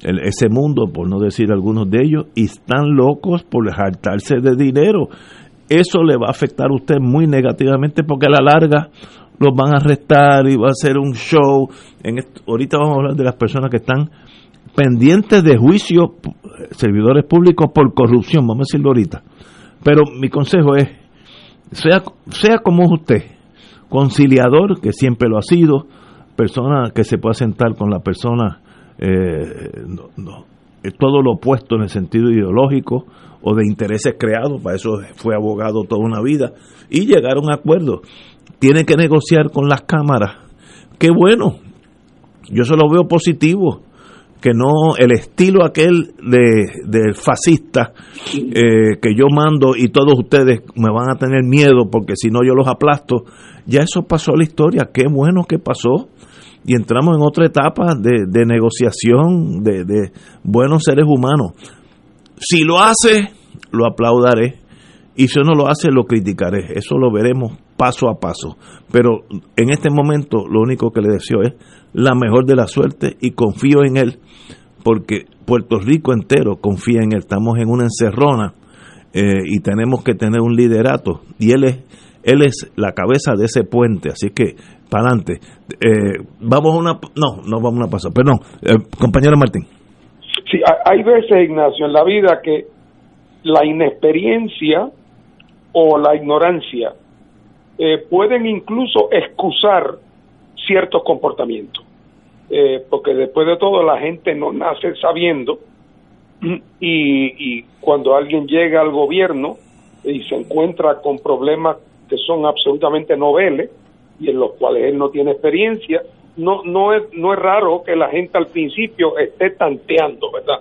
ese mundo, por no decir algunos de ellos, y están locos por hartarse de dinero. Eso le va a afectar a usted muy negativamente porque a la larga los van a arrestar y va a ser un show. Ahorita vamos a hablar de las personas que están pendientes de juicio, servidores públicos por corrupción, vamos a decirlo ahorita. Pero mi consejo es, sea, sea como usted, conciliador, que siempre lo ha sido, persona que se pueda sentar con la persona, eh, no, todo lo opuesto en el sentido ideológico o de intereses creados, para eso fue abogado toda una vida, y llegar a un acuerdo. Tiene que negociar con las cámaras. Qué bueno, yo se lo veo positivo, que no el estilo aquel de, fascista eh, que yo mando y todos ustedes me van a tener miedo porque si no yo los aplasto, ya eso pasó la historia, qué bueno que pasó y entramos en otra etapa de, de negociación de, de buenos seres humanos. Si lo hace, lo aplaudaré y si no lo hace, lo criticaré. Eso lo veremos paso a paso. Pero en este momento lo único que le deseo es la mejor de la suerte y confío en él porque Puerto Rico entero confía en él. Estamos en una encerrona eh, y tenemos que tener un liderato y él es él es la cabeza de ese puente, así que para adelante. Eh, vamos a una no, no vamos a una pasar, perdón, eh, compañero Martín. Sí, hay veces, Ignacio, en la vida que la inexperiencia o la ignorancia eh, pueden incluso excusar ciertos comportamientos. Eh, porque después de todo la gente no nace sabiendo y, cuando alguien llega al gobierno y se encuentra con problemas que son absolutamente noveles y en los cuales él no tiene experiencia, no, no, es, no es raro que la gente al principio esté tanteando, ¿verdad?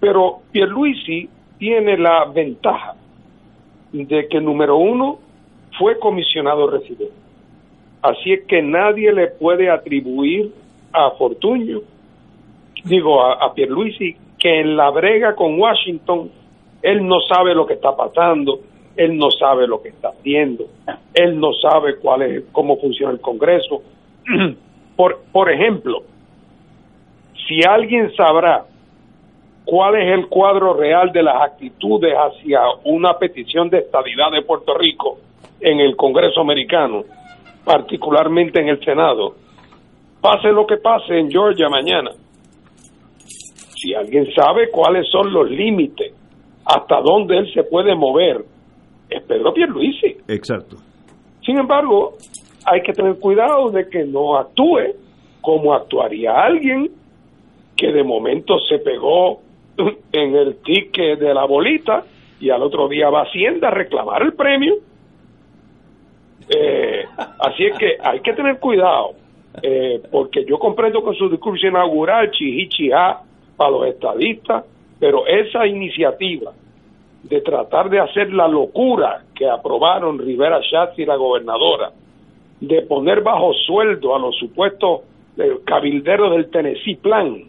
Pero Pierluisi tiene la ventaja de que, número uno, fue comisionado residente. Así es que nadie le puede atribuir a Fortuño, digo a, a Pierluisi, que en la brega con Washington él no sabe lo que está pasando, él no sabe lo que está haciendo, él no sabe cuál es, cómo funciona el Congreso. por, por ejemplo, si alguien sabrá cuál es el cuadro real de las actitudes hacia una petición de estabilidad de Puerto Rico en el Congreso americano, particularmente en el Senado, pase lo que pase en Georgia mañana. Si alguien sabe cuáles son los límites, hasta dónde él se puede mover, es Pedro Pierluisi. Exacto. Sin embargo, hay que tener cuidado de que no actúe como actuaría alguien que de momento se pegó en el ticket de la bolita y al otro día va a Hacienda a reclamar el premio. Eh, así es que hay que tener cuidado, eh, porque yo comprendo con su discurso inaugural, chihichia para los estadistas, pero esa iniciativa de tratar de hacer la locura que aprobaron Rivera Schatz y la gobernadora, de poner bajo sueldo a los supuestos eh, cabilderos del Tennessee Plan,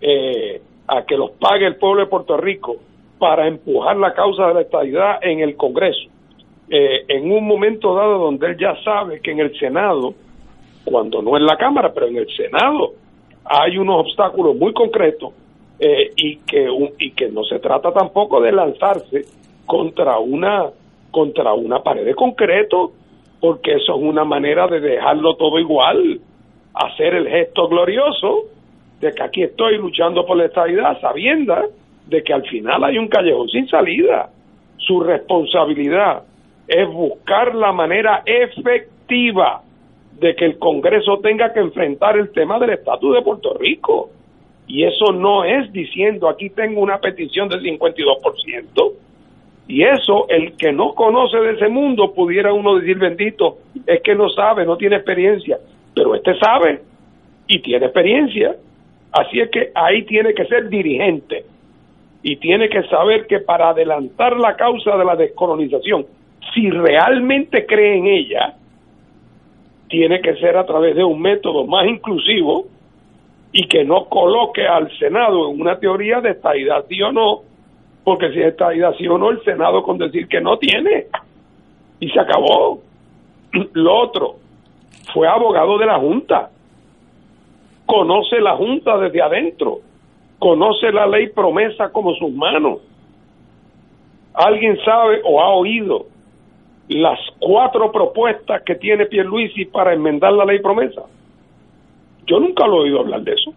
eh, a que los pague el pueblo de Puerto Rico para empujar la causa de la estabilidad en el Congreso, eh, en un momento dado donde él ya sabe que en el Senado, cuando no en la Cámara, pero en el Senado, hay unos obstáculos muy concretos eh, y, que, y que no se trata tampoco de lanzarse contra una, contra una pared de concreto porque eso es una manera de dejarlo todo igual, hacer el gesto glorioso de que aquí estoy luchando por la estabilidad, sabiendo de que al final hay un callejón sin salida. Su responsabilidad es buscar la manera efectiva de que el Congreso tenga que enfrentar el tema del estatus de Puerto Rico. Y eso no es diciendo aquí tengo una petición del 52%. Y eso, el que no conoce de ese mundo, pudiera uno decir bendito, es que no sabe, no tiene experiencia. Pero este sabe y tiene experiencia. Así es que ahí tiene que ser dirigente y tiene que saber que para adelantar la causa de la descolonización, si realmente cree en ella, tiene que ser a través de un método más inclusivo y que no coloque al Senado en una teoría de estadidad sí o no, porque si es estadidad sí o no, el Senado con decir que no tiene. Y se acabó. Lo otro, fue abogado de la Junta. Conoce la Junta desde adentro. Conoce la ley promesa como sus manos. ¿Alguien sabe o ha oído las cuatro propuestas que tiene Pierluisi para enmendar la ley promesa? Yo nunca lo he oído hablar de eso.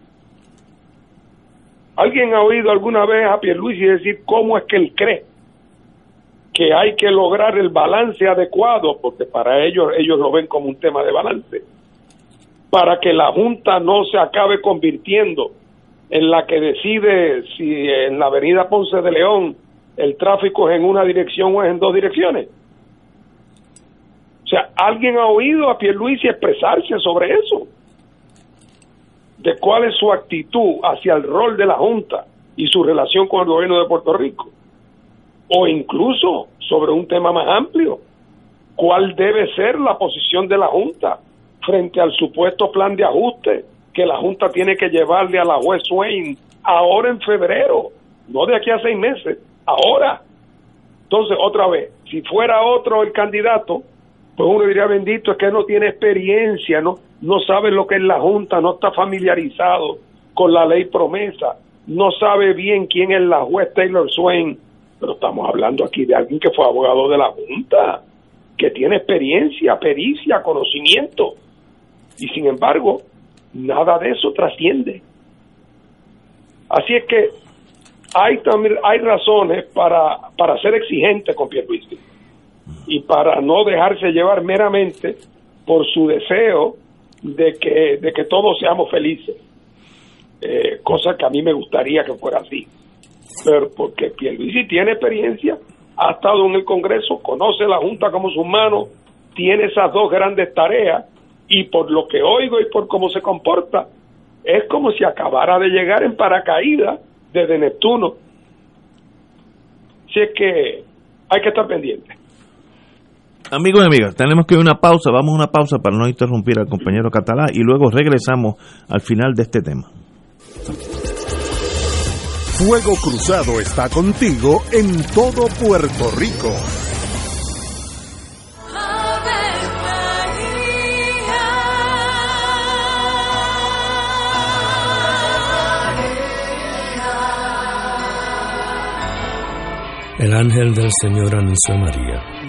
¿Alguien ha oído alguna vez a Pierluisi decir cómo es que él cree que hay que lograr el balance adecuado, porque para ellos ellos lo ven como un tema de balance, para que la Junta no se acabe convirtiendo en la que decide si en la avenida Ponce de León el tráfico es en una dirección o es en dos direcciones. O sea, ¿alguien ha oído a Pierluisi expresarse sobre eso? De cuál es su actitud hacia el rol de la Junta y su relación con el gobierno de Puerto Rico. O incluso sobre un tema más amplio, ¿cuál debe ser la posición de la Junta frente al supuesto plan de ajuste que la Junta tiene que llevarle a la juez Swain ahora en febrero, no de aquí a seis meses, ahora. Entonces, otra vez, si fuera otro el candidato, pues uno diría, bendito, es que no tiene experiencia, no, no sabe lo que es la Junta, no está familiarizado con la ley promesa, no sabe bien quién es la juez Taylor Swain, pero estamos hablando aquí de alguien que fue abogado de la Junta, que tiene experiencia, pericia, conocimiento, y sin embargo, nada de eso trasciende. Así es que hay también hay razones para, para ser exigente con Pierluisi y para no dejarse llevar meramente por su deseo de que, de que todos seamos felices. Eh, cosa que a mí me gustaría que fuera así. Pero porque Pierluisi tiene experiencia, ha estado en el Congreso, conoce la Junta como su mano, tiene esas dos grandes tareas y por lo que oigo y por cómo se comporta, es como si acabara de llegar en paracaídas desde Neptuno. Si es que hay que estar pendiente. Amigos y amigas, tenemos que ir a una pausa, vamos a una pausa para no interrumpir al compañero catalán y luego regresamos al final de este tema. Fuego Cruzado está contigo en todo Puerto Rico. El ángel del Señor anunció a María.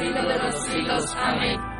siglos de los siglos. Amén.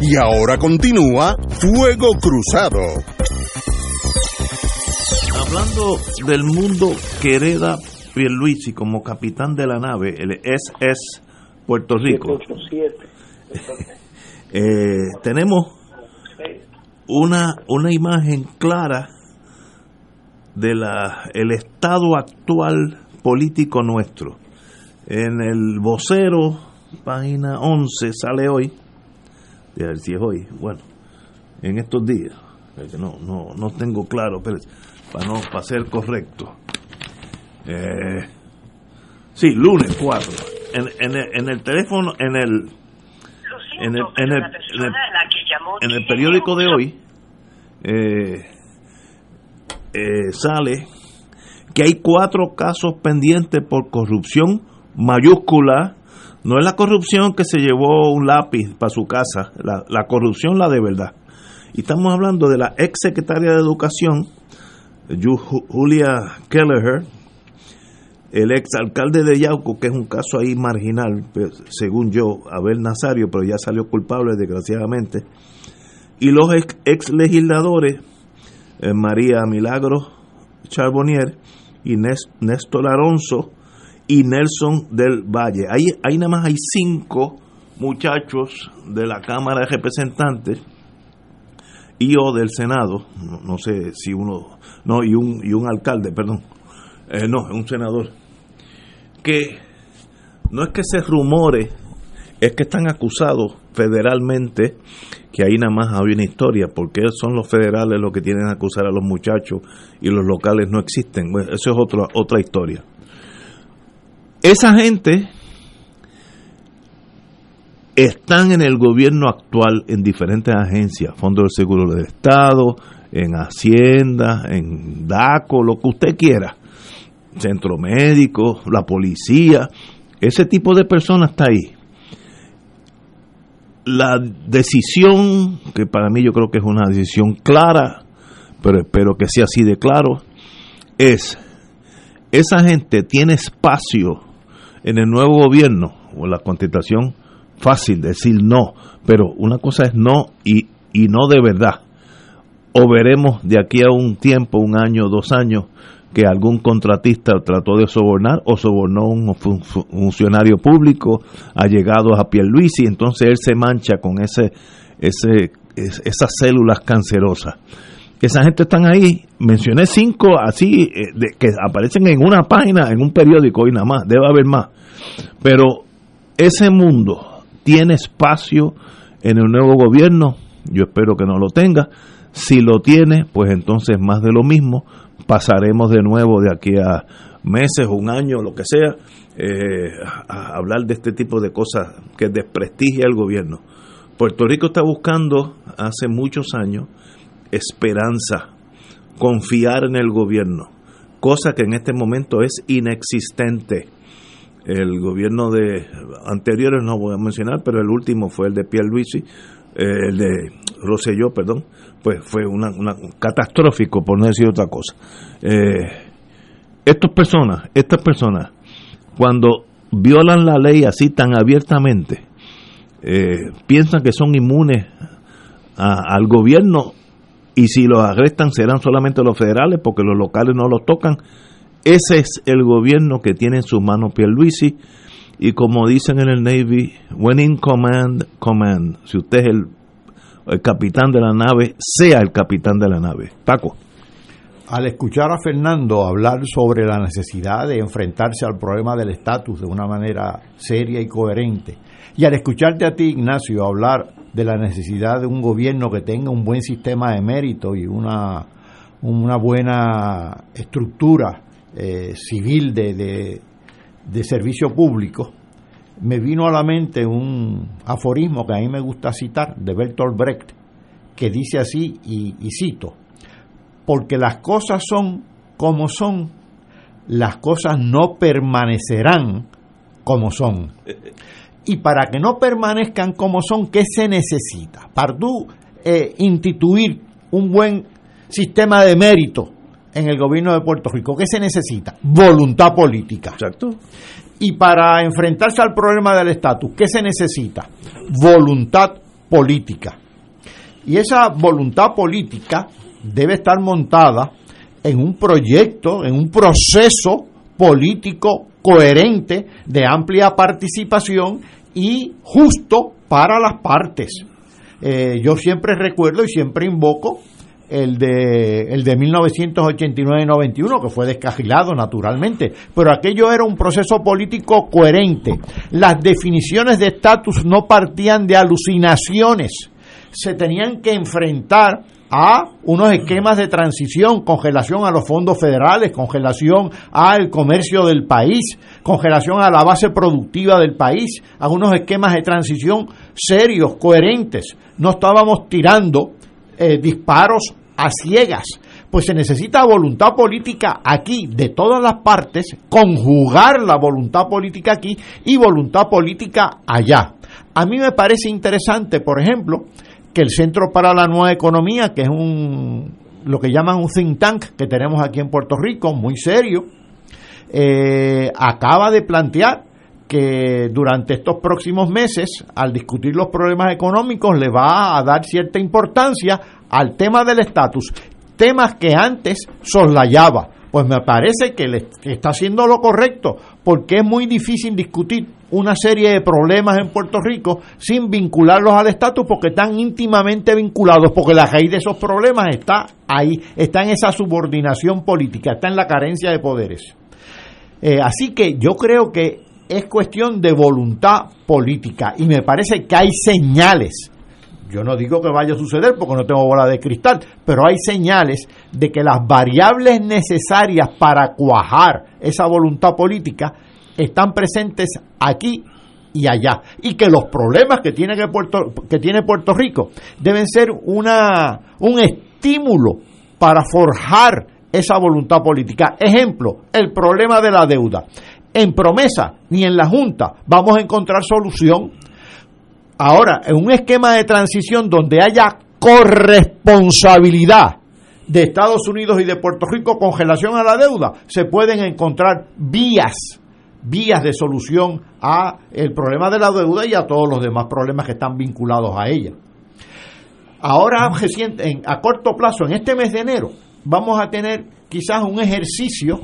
Y ahora continúa Fuego Cruzado. Hablando del mundo que hereda Pierluisi como capitán de la nave, el SS Puerto Rico. Eh, tenemos una, una imagen clara de la el estado actual político nuestro. En el vocero, página 11, sale hoy, de ver si es hoy, bueno, en estos días, no, no, no tengo claro, pero para no para ser correcto. Eh, sí, lunes 4. En, en, el, en el teléfono, en el en el, en el, en el, en el periódico de hoy eh, eh, sale que hay cuatro casos pendientes por corrupción mayúscula. No es la corrupción que se llevó un lápiz para su casa, la, la corrupción la de verdad. Y estamos hablando de la ex secretaria de Educación, Julia Kelleher, el ex alcalde de Yauco, que es un caso ahí marginal, pues, según yo, Abel Nazario, pero ya salió culpable desgraciadamente, y los ex, legisladores, eh, María Milagro Charbonnier y Néstor Alonso y Nelson del Valle. Ahí, ahí nada más hay cinco muchachos de la Cámara de Representantes y o del Senado, no, no sé si uno, no, y un, y un alcalde, perdón, eh, no, un senador, que no es que se rumore, es que están acusados federalmente, que ahí nada más hay una historia, porque son los federales los que tienen que acusar a los muchachos y los locales no existen. Bueno, eso es otra, otra historia. Esa gente están en el gobierno actual en diferentes agencias, Fondo del Seguro del Estado, en Hacienda, en DACO, lo que usted quiera, centro médico, la policía, ese tipo de personas está ahí. La decisión, que para mí yo creo que es una decisión clara, pero espero que sea así de claro, es, esa gente tiene espacio en el nuevo gobierno o la constitución fácil decir no, pero una cosa es no y, y no de verdad. O veremos de aquí a un tiempo, un año, dos años, que algún contratista trató de sobornar o sobornó a un funcionario público allegados a Pierluisi y entonces él se mancha con ese, ese, esas células cancerosas. Esa gente están ahí, mencioné cinco así, de, que aparecen en una página, en un periódico y nada más, debe haber más. Pero ese mundo tiene espacio en el nuevo gobierno, yo espero que no lo tenga, si lo tiene, pues entonces más de lo mismo, pasaremos de nuevo de aquí a meses, un año, lo que sea, eh, a hablar de este tipo de cosas que desprestigia el gobierno. Puerto Rico está buscando hace muchos años esperanza, confiar en el gobierno, cosa que en este momento es inexistente. El gobierno de anteriores no voy a mencionar, pero el último fue el de Pierluisi, eh, el de Rosselló, perdón, pues fue una, una catastrófico por no decir otra cosa. Eh, estas personas, estas personas, cuando violan la ley así tan abiertamente, eh, piensan que son inmunes al gobierno y si los arrestan serán solamente los federales porque los locales no los tocan. Ese es el gobierno que tiene en sus manos Pierluisi y como dicen en el Navy, when in command, command. Si usted es el, el capitán de la nave, sea el capitán de la nave. Paco al escuchar a Fernando hablar sobre la necesidad de enfrentarse al problema del estatus de una manera seria y coherente, y al escucharte a ti, Ignacio, hablar de la necesidad de un gobierno que tenga un buen sistema de mérito y una, una buena estructura eh, civil de, de, servicio público, me vino a la mente un aforismo que a mí me gusta citar de Bertolt Brecht, que dice así, y cito, porque las cosas son como son, las cosas no permanecerán como son. Y para que no permanezcan como son, ¿qué se necesita? Para tú eh, instituir un buen sistema de mérito en el gobierno de Puerto Rico, ¿qué se necesita? Voluntad política. Exacto. Y para enfrentarse al problema del estatus, ¿qué se necesita? Voluntad política. Y esa voluntad política debe estar montada en un proyecto, en un proceso político coherente de amplia participación y justo para las partes. Eh, yo siempre recuerdo y siempre invoco el de, el de 1989-91, que fue descajilado naturalmente, pero aquello era un proceso político coherente. Las definiciones de estatus no partían de alucinaciones, se tenían que enfrentar a unos esquemas de transición, congelación a los fondos federales, congelación al comercio del país, congelación a la base productiva del país, a unos esquemas de transición serios, coherentes. No estábamos tirando eh, disparos a ciegas, pues se necesita voluntad política aquí de todas las partes, conjugar la voluntad política aquí y voluntad política allá. A mí me parece interesante, por ejemplo, que el Centro para la Nueva Economía, que es un lo que llaman un think tank que tenemos aquí en Puerto Rico, muy serio, eh, acaba de plantear que durante estos próximos meses, al discutir los problemas económicos, le va a dar cierta importancia al tema del estatus, temas que antes soslayaba. Pues me parece que, le, está haciendo lo correcto, porque es muy difícil discutir una serie de problemas en Puerto Rico sin vincularlos al estatus porque están íntimamente vinculados, porque la raíz de esos problemas está ahí, está en esa subordinación política, está en la carencia de poderes. Eh, así que yo creo que es cuestión de voluntad política y me parece que hay señales. Yo no digo que vaya a suceder porque no tengo bola de cristal, pero hay señales de que las variables necesarias para cuajar esa voluntad política están presentes aquí y allá y que los problemas que tiene que Puerto que tiene Puerto Rico deben ser una un estímulo para forjar esa voluntad política. Ejemplo, el problema de la deuda. En promesa ni en la Junta vamos a encontrar solución. Ahora, en un esquema de transición donde haya corresponsabilidad de Estados Unidos y de Puerto Rico con relación a la deuda, se pueden encontrar vías vías de solución a el problema de la deuda y a todos los demás problemas que están vinculados a ella. Ahora, a corto plazo, en este mes de enero, vamos a tener quizás un ejercicio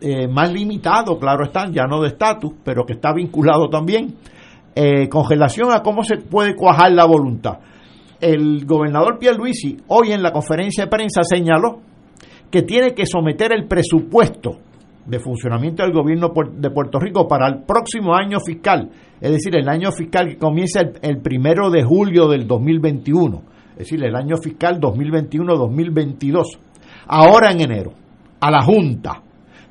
eh, más limitado, claro está, ya no de estatus, pero que está vinculado también, eh, con relación a cómo se puede cuajar la voluntad. El gobernador Pierluisi hoy en la conferencia de prensa señaló que tiene que someter el presupuesto de funcionamiento del gobierno de Puerto Rico para el próximo año fiscal, es decir, el año fiscal que comienza el, primero de julio del 2021, es decir, el año fiscal 2021-2022, ahora en enero, a la Junta.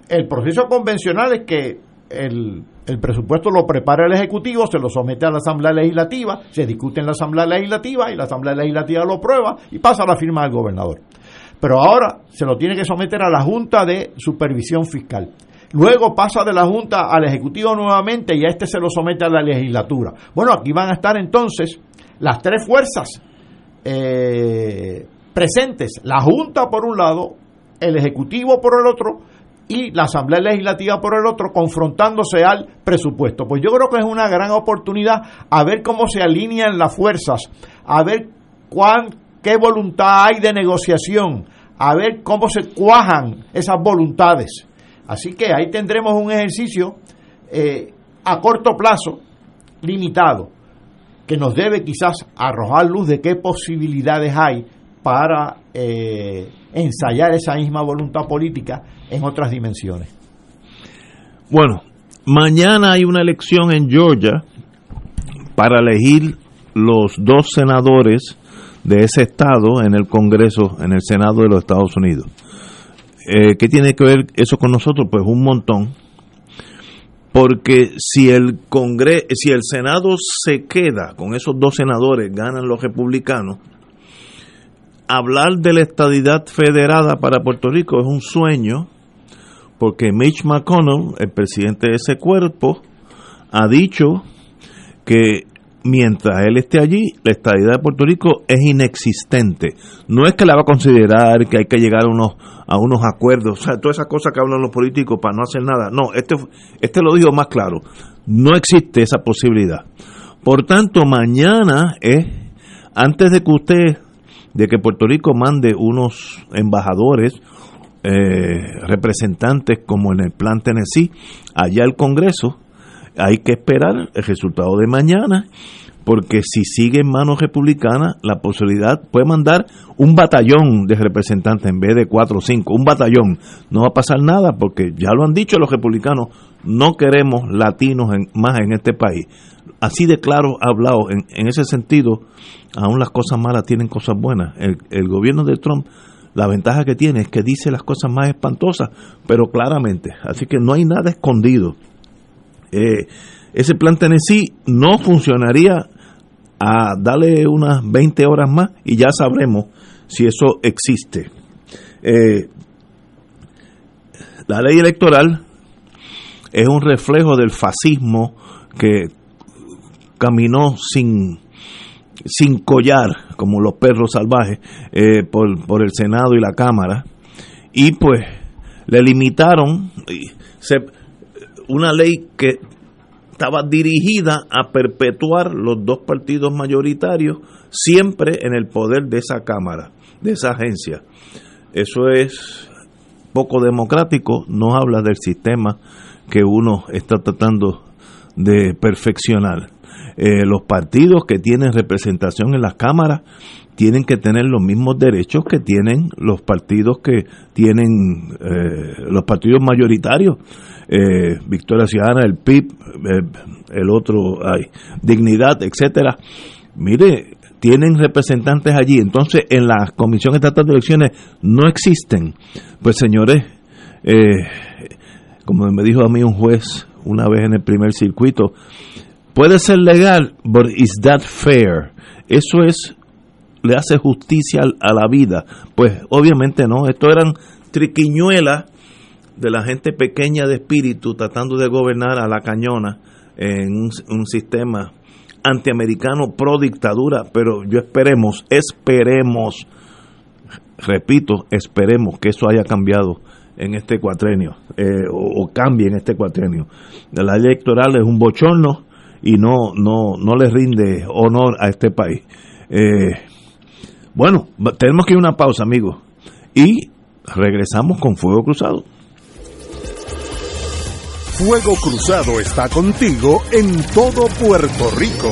El proceso convencional es que el, el, presupuesto lo prepara el Ejecutivo, se lo somete a la Asamblea Legislativa, se discute en la Asamblea Legislativa y la Asamblea Legislativa lo aprueba y pasa a la firma del gobernador pero ahora se lo tiene que someter a la Junta de Supervisión Fiscal. Luego pasa de la Junta al Ejecutivo nuevamente y a este se lo somete a la legislatura. Bueno, aquí van a estar entonces las tres fuerzas eh, presentes. La Junta por un lado, el Ejecutivo por el otro y la Asamblea Legislativa por el otro, confrontándose al presupuesto. Pues yo creo que es una gran oportunidad a ver cómo se alinean las fuerzas, a ver cuán, qué voluntad hay de negociación, a ver cómo se cuajan esas voluntades. Así que ahí tendremos un ejercicio eh, a corto plazo, limitado, que nos debe quizás arrojar luz de qué posibilidades hay para eh, ensayar esa misma voluntad política en otras dimensiones. Bueno, mañana hay una elección en Georgia para elegir los dos senadores de ese estado en el Congreso, en el Senado de los Estados Unidos. Eh, ¿Qué tiene que ver eso con nosotros? Pues un montón. Porque si el si el Senado se queda con esos dos senadores, ganan los republicanos, hablar de la estadidad federada para Puerto Rico es un sueño, porque Mitch McConnell, el presidente de ese cuerpo, ha dicho que mientras él esté allí, la estadidad de Puerto Rico es inexistente. No es que la va a considerar, que hay que llegar a unos, a unos acuerdos, o sea, todas esas cosas que hablan los políticos para no hacer nada. No, este, este lo dijo más claro. No existe esa posibilidad. Por tanto, mañana es, antes de que usted, de que Puerto Rico mande unos embajadores, eh, representantes como en el plan Tennessee, allá al Congreso, hay que esperar el resultado de mañana, porque si sigue en manos republicanas, la posibilidad puede mandar un batallón de representantes en vez de cuatro o cinco, un batallón. No va a pasar nada, porque ya lo han dicho los republicanos, no queremos latinos más en este país. Así de claro hablado, en, ese sentido, aún las cosas malas tienen cosas buenas. El, el gobierno de Trump la ventaja que tiene es que dice las cosas más espantosas, pero claramente. Así que no hay nada escondido. Eh, ese plan Tennessee no funcionaría a darle unas 20 horas más y ya sabremos si eso existe. Eh, la ley electoral es un reflejo del fascismo que caminó sin, sin collar, como los perros salvajes, eh, por, por, el Senado y la Cámara, y pues le limitaron, una ley que estaba dirigida a perpetuar los dos partidos mayoritarios siempre en el poder de esa Cámara, de esa agencia. Eso es poco democrático, no habla del sistema que uno está tratando de perfeccionar. Eh, los partidos que tienen representación en las cámaras tienen que tener los mismos derechos que tienen los partidos que tienen eh, los partidos mayoritarios eh, Victoria Ciudadana, el PIB, eh, el otro, hay, Dignidad, etcétera. Mire, tienen representantes allí, entonces en la Comisión Estatal de Elecciones no existen. Pues señores, eh, como me dijo a mí un juez una vez en el primer circuito, puede ser legal, but is that fair? Eso es, le hace justicia a la vida. Pues obviamente no, esto eran triquiñuelas de la gente pequeña de espíritu tratando de gobernar a la cañona en un, sistema antiamericano pro dictadura, pero yo esperemos, esperemos, repito, esperemos que eso haya cambiado en este cuatrenio, eh, o, cambie en este cuatrenio. La ley electoral es un bochorno y no, no, no le rinde honor a este país. Eh, bueno, tenemos que ir a una pausa, amigos, y regresamos con Fuego Cruzado. Fuego Cruzado está contigo en todo Puerto Rico.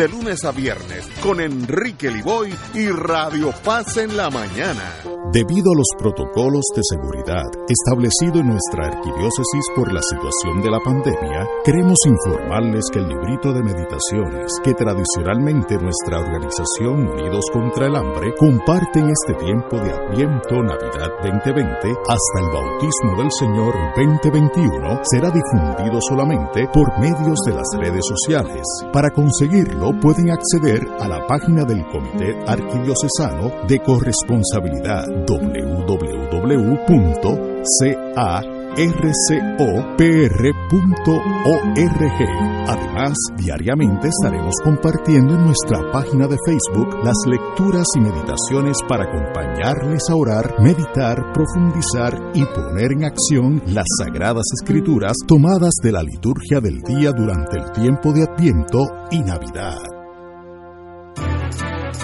de lunes a viernes con Enrique Liboy y Radio Paz en la mañana. Debido a los protocolos de seguridad establecidos en nuestra arquidiócesis por la situación de la pandemia, queremos informarles que el librito de meditaciones que tradicionalmente nuestra organización Unidos contra el Hambre comparte en este tiempo de Adviento Navidad 2020 hasta el bautismo del Señor 2021 será difundido solamente por medios de las redes sociales. Para conseguirlo pueden acceder a la página del Comité Arquidiocesano de Corresponsabilidad www.carcopr.org. Además, diariamente estaremos compartiendo en nuestra página de Facebook las lecturas y meditaciones para acompañarles a orar, meditar, profundizar y poner en acción las sagradas escrituras tomadas de la liturgia del día durante el tiempo de Adviento y Navidad.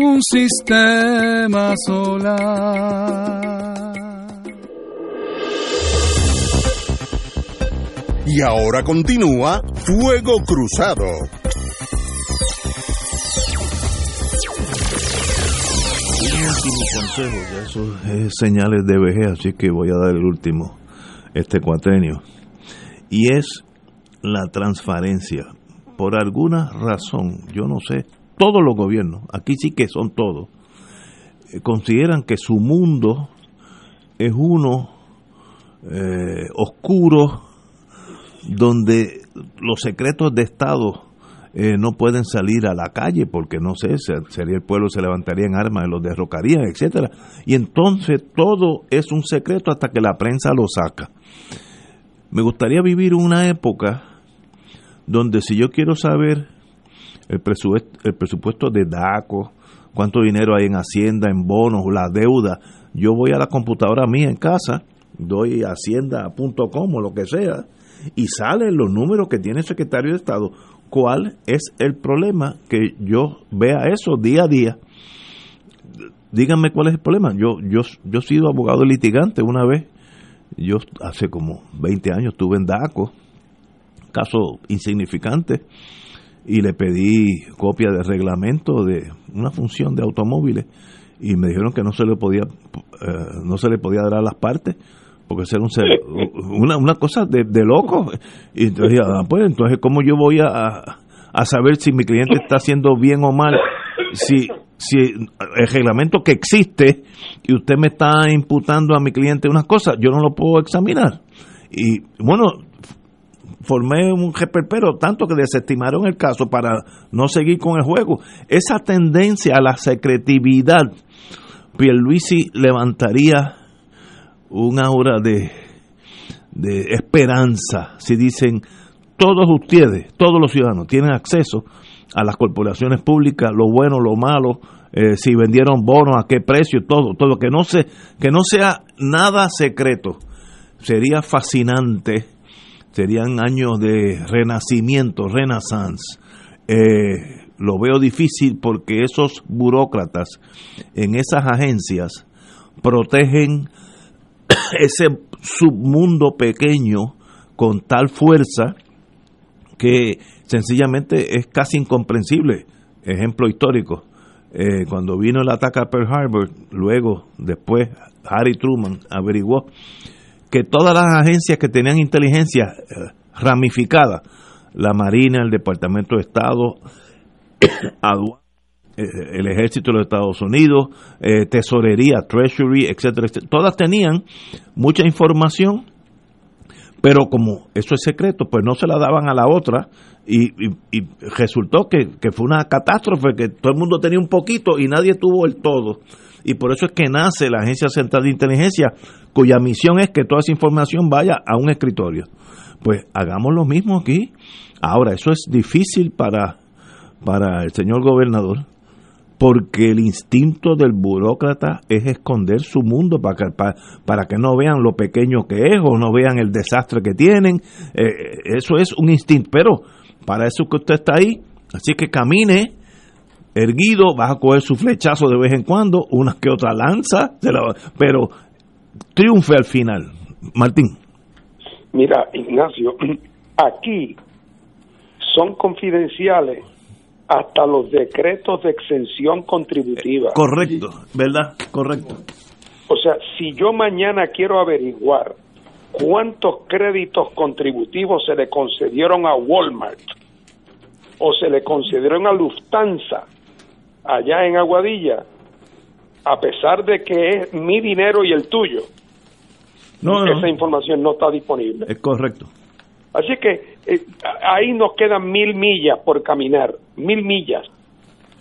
un sistema solar. Y ahora continúa Fuego Cruzado. Un último consejo, ya eso es señales de vejez, así que voy a dar el último, este cuatrenio. Y es la transparencia. Por alguna razón, yo no sé, todos los gobiernos, aquí sí que son todos, eh, consideran que su mundo es uno eh, oscuro donde los secretos de Estado eh, no pueden salir a la calle porque no sé, sería el pueblo se levantaría en armas los derrocarían, etcétera. Y entonces todo es un secreto hasta que la prensa lo saca. Me gustaría vivir una época donde si yo quiero saber el presupuesto, el presupuesto de DACO, cuánto dinero hay en Hacienda, en bonos, la deuda, yo voy a la computadora mía en casa, doy hacienda.com o lo que sea, y salen los números que tiene el secretario de Estado. ¿Cuál es el problema? Que yo vea eso día a día. Díganme cuál es el problema. Yo, yo, yo he sido abogado litigante una vez. Yo hace como 20 años estuve en DACO, caso insignificante, y le pedí copia de reglamento de una función de automóviles y me dijeron que no se le podía eh, no se le podía dar a las partes porque ser un una, una cosa de, de loco. Y entonces, ah, pues, entonces, ¿cómo yo voy a, a saber si mi cliente está haciendo bien o mal? Si, si el reglamento que existe y usted me está imputando a mi cliente unas cosas, yo no lo puedo examinar. Y bueno, formé un pero tanto que desestimaron el caso para no seguir con el juego. Esa tendencia a la secretividad, Pierluisi levantaría un aura de, de esperanza si dicen todos ustedes, todos los ciudadanos tienen acceso a las corporaciones públicas, lo bueno, lo malo, eh, si vendieron bonos, a qué precio, todo, todo, que no, se, que no sea nada secreto. Sería fascinante, serían años de renacimiento, renaissance. Eh, lo veo difícil porque esos burócratas en esas agencias protegen ese submundo pequeño con tal fuerza que sencillamente es casi incomprensible. Ejemplo histórico, eh, cuando vino el ataque a Pearl Harbor, luego, después, Harry Truman averiguó que todas las agencias que tenían inteligencia eh, ramificada, la Marina, el Departamento de Estado, el ejército de los Estados Unidos, eh, tesorería, treasury, etcétera, etcétera, todas tenían mucha información, pero como eso es secreto, pues no se la daban a la otra y, resultó que, que, fue una catástrofe, que todo el mundo tenía un poquito y nadie tuvo el todo. Y por eso es que nace la Agencia Central de Inteligencia, cuya misión es que toda esa información vaya a un escritorio. Pues hagamos lo mismo aquí. Ahora, eso es difícil para, para el señor gobernador, porque el instinto del burócrata es esconder su mundo para que, para, que no vean lo pequeño que es o no vean el desastre que tienen. Eh, eso es un instinto, pero para eso que usted está ahí, así que camine erguido, vas a coger su flechazo de vez en cuando, una que otra lanza, pero triunfe al final. Martín. Mira, Ignacio, aquí son confidenciales hasta los decretos de exención contributiva. Correcto, ¿verdad? Correcto. O sea, si yo mañana quiero averiguar cuántos créditos contributivos se le concedieron a Walmart o se le concedieron a Lufthansa allá en Aguadilla, a pesar de que es mi dinero y el tuyo, no, esa información no está disponible. Es correcto. Así que eh, ahí nos quedan mil millas por caminar, mil millas.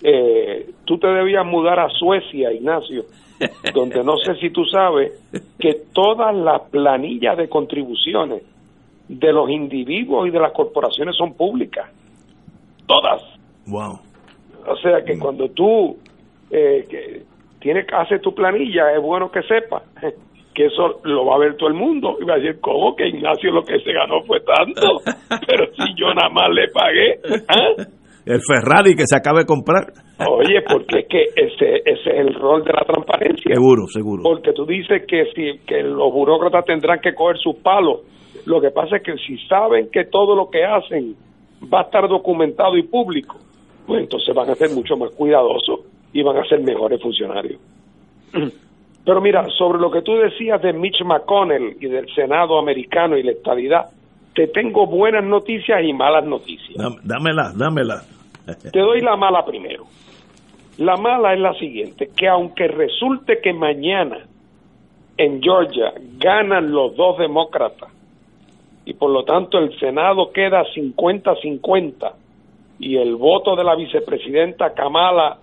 Eh, tú te debías mudar a Suecia, Ignacio, donde no sé si tú sabes que todas las planillas de contribuciones de los individuos y de las corporaciones son públicas. Todas. Wow. O sea que cuando tú eh, que tienes, haces tu planilla, es bueno que sepas que eso lo va a ver todo el mundo y va a decir, ¿cómo que Ignacio lo que se ganó fue tanto? Pero si yo nada más le pagué. ¿ah? El Ferrari que se acaba de comprar. Oye, porque es que ese, ese es el rol de la transparencia. Seguro, seguro. Porque tú dices que, si, que los burócratas tendrán que coger sus palos. Lo que pasa es que si saben que todo lo que hacen va a estar documentado y público, pues entonces van a ser mucho más cuidadosos y van a ser mejores funcionarios. Pero mira, sobre lo que tú decías de Mitch McConnell y del Senado americano y la estabilidad, te tengo buenas noticias y malas noticias. Dámela, dámela. Te doy la mala primero. La mala es la siguiente, que aunque resulte que mañana en Georgia ganan los dos demócratas y por lo tanto el Senado queda 50-50 y el voto de la vicepresidenta Kamala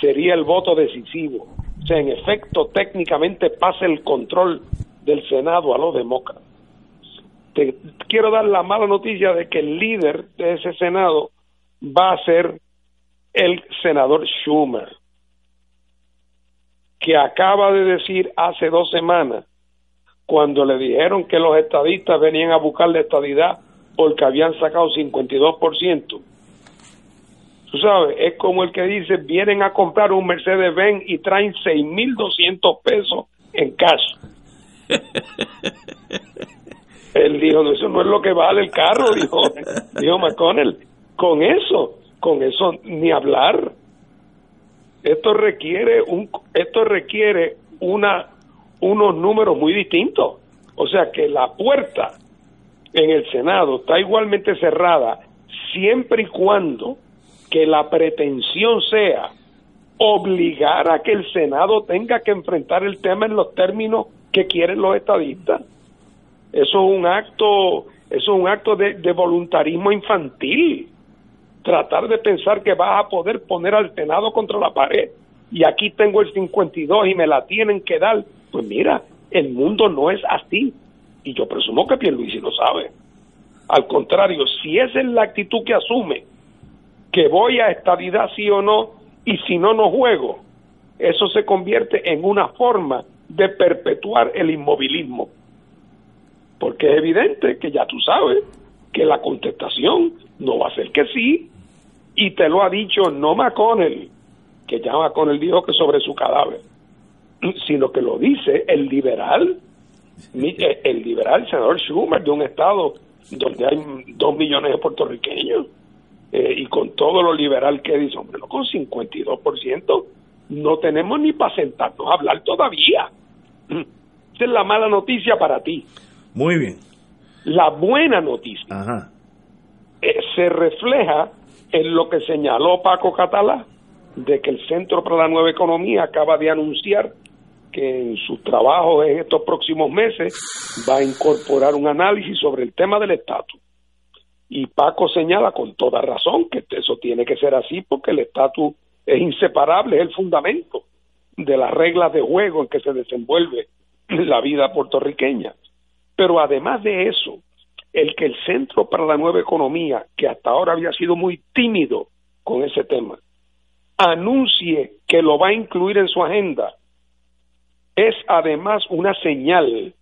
sería el voto decisivo o sea, en efecto, técnicamente pasa el control del Senado a los demócratas. Te quiero dar la mala noticia de que el líder de ese Senado va a ser el senador Schumer, que acaba de decir hace dos semanas, cuando le dijeron que los estadistas venían a buscar la estadidad porque habían sacado 52%, Tú sabes, es como el que dice, vienen a comprar un Mercedes-Benz y traen 6.200 pesos en cash. Él dijo, no, eso no es lo que vale el carro, dijo, dijo McConnell. Con eso, con eso ni hablar. Esto requiere un, esto requiere una, unos números muy distintos. O sea que la puerta en el Senado está igualmente cerrada siempre y cuando que la pretensión sea obligar a que el Senado tenga que enfrentar el tema en los términos que quieren los estadistas. Eso es un acto, eso es un acto de, voluntarismo infantil. Tratar de pensar que vas a poder poner al Senado contra la pared y aquí tengo el 52 y me la tienen que dar. Pues mira, el mundo no es así. Y yo presumo que Pierluisi lo sabe. Al contrario, si esa es la actitud que asume que voy a estabilidad sí o no, y si no, no juego. Eso se convierte en una forma de perpetuar el inmovilismo. Porque es evidente que ya tú sabes que la contestación no va a ser que sí, y te lo ha dicho no McConnell, que ya McConnell dijo que sobre su cadáver, sino que lo dice el liberal, el liberal senador Schumer de un estado donde hay dos millones de puertorriqueños eh, y con todo lo liberal que dice, hombre, no con 52%, no tenemos ni para sentarnos a hablar todavía. Esa es la mala noticia para ti. Muy bien. La buena noticia eh, se refleja en lo que señaló Paco Catalá de que el Centro para la Nueva Economía acaba de anunciar que en sus trabajos en estos próximos meses va a incorporar un análisis sobre el tema del estatus. Y Paco señala con toda razón que eso tiene que ser así porque el estatus es inseparable, es el fundamento de las reglas de juego en que se desenvuelve la vida puertorriqueña. Pero además de eso, el que el Centro para la Nueva Economía, que hasta ahora había sido muy tímido con ese tema, anuncie que lo va a incluir en su agenda, es además una señal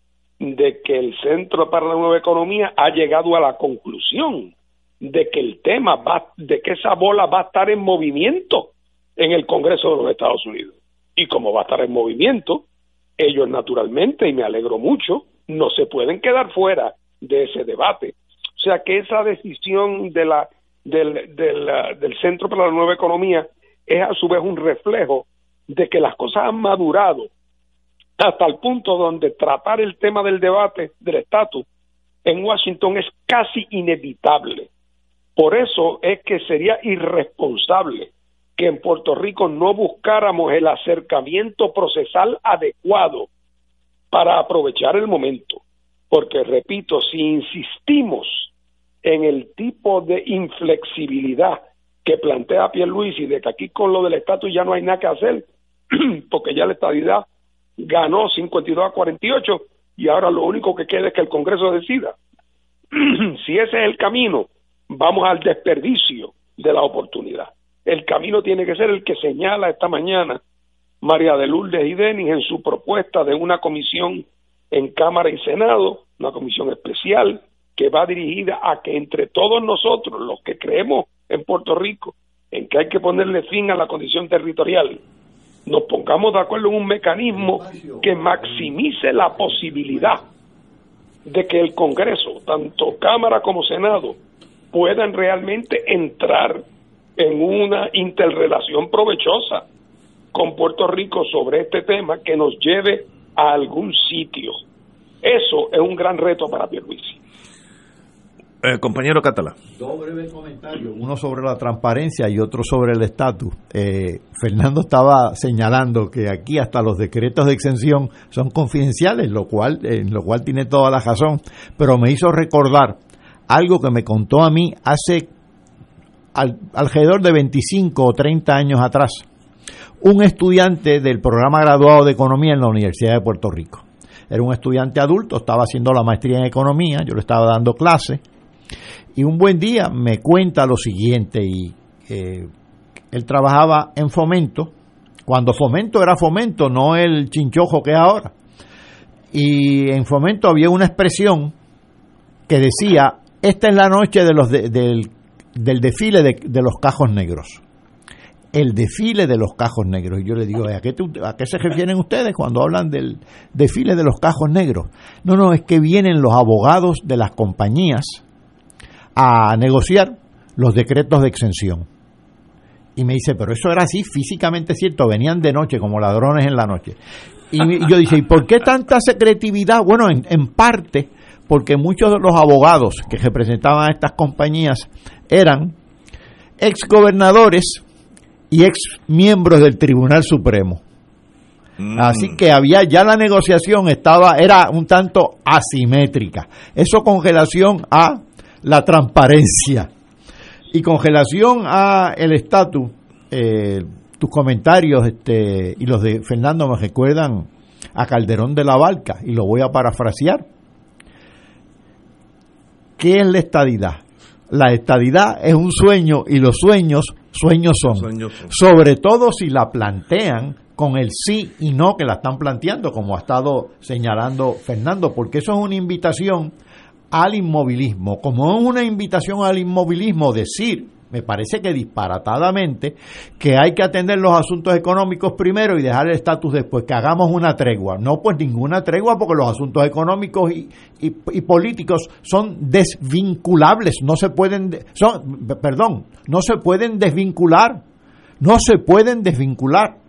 de que el Centro para la Nueva Economía ha llegado a la conclusión de que el tema va, de que esa bola va a estar en movimiento en el Congreso de los Estados Unidos. Y como va a estar en movimiento, ellos naturalmente, y me alegro mucho, no se pueden quedar fuera de ese debate. O sea que esa decisión de la, del, del, del Centro para la Nueva Economía es a su vez un reflejo de que las cosas han madurado hasta el punto donde tratar el tema del debate del estatus en Washington es casi inevitable. Por eso es que sería irresponsable que en Puerto Rico no buscáramos el acercamiento procesal adecuado para aprovechar el momento. Porque, repito, si insistimos en el tipo de inflexibilidad que plantea Pierluisi de que aquí con lo del estatus ya no hay nada que hacer, porque ya la estabilidad ganó 52 a 48 y ahora lo único que queda es que el Congreso decida. si ese es el camino, vamos al desperdicio de la oportunidad. El camino tiene que ser el que señala esta mañana María de Lourdes y Denis en su propuesta de una comisión en Cámara y Senado, una comisión especial que va dirigida a que entre todos nosotros, los que creemos en Puerto Rico, en que hay que ponerle fin a la condición territorial, nos pongamos de acuerdo en un mecanismo que maximice la posibilidad de que el Congreso, tanto Cámara como Senado, puedan realmente entrar en una interrelación provechosa con Puerto Rico sobre este tema que nos lleve a algún sitio. Eso es un gran reto para Pierluisi. Eh, compañero Catalá. Dos breves comentarios, uno sobre la transparencia y otro sobre el estatus. Eh, Fernando estaba señalando que aquí hasta los decretos de exención son confidenciales, lo cual, lo cual tiene toda la razón, pero me hizo recordar algo que me contó a mí hace alrededor de 25 o 30 años atrás, un estudiante del programa graduado de economía en la Universidad de Puerto Rico. Era un estudiante adulto, estaba haciendo la maestría en economía, yo le estaba dando clase y un buen día me cuenta lo siguiente, y eh, él trabajaba en fomento, cuando fomento era fomento, no el chinchojo que es ahora. Y en fomento había una expresión que decía, esta es la noche de los del, del, desfile de, de, los cajos negros. El desfile de los cajos negros. Y yo le digo, ¿a qué, ¿a qué se refieren ustedes cuando hablan del desfile de los cajos negros? No, no, es que vienen los abogados de las compañías a negociar los decretos de exención. Y me dice, pero eso era así, físicamente cierto, venían de noche como ladrones en la noche. Y yo dije, ¿y por qué tanta secretividad? Bueno, en, en parte porque muchos de los abogados que representaban a estas compañías eran ex gobernadores y ex miembros del Tribunal Supremo. Mm. Así que había ya la negociación estaba era un tanto asimétrica. Eso con relación a la transparencia. Y con relación a el estatus, eh, tus comentarios este, y los de Fernando me recuerdan a Calderón de la Barca, y lo voy a parafrasear. ¿Qué es la estadidad? La estadidad es un sueño y los sueños, sueños son. Sueños son. Sobre todo si la plantean con el sí y no que la están planteando, como ha estado señalando Fernando, porque eso es una invitación al inmovilismo. Como es una invitación al inmovilismo decir, me parece que disparatadamente, que hay que atender los asuntos económicos primero y dejar el estatus después, que hagamos una tregua. No, pues ninguna tregua porque los asuntos económicos y, y, políticos son desvinculables, no se pueden, son, perdón, no se pueden desvincular, no se pueden desvincular.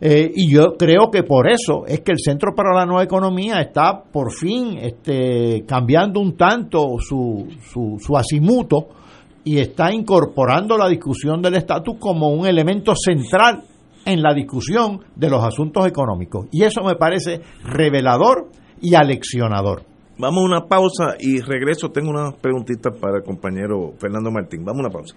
Eh, y yo creo que por eso es que el Centro para la Nueva Economía está por fin este, cambiando un tanto su, su, su asimuto y está incorporando la discusión del estatus como un elemento central en la discusión de los asuntos económicos. Y eso me parece revelador y aleccionador. Vamos a una pausa y regreso. Tengo unas preguntitas para el compañero Fernando Martín. Vamos a una pausa.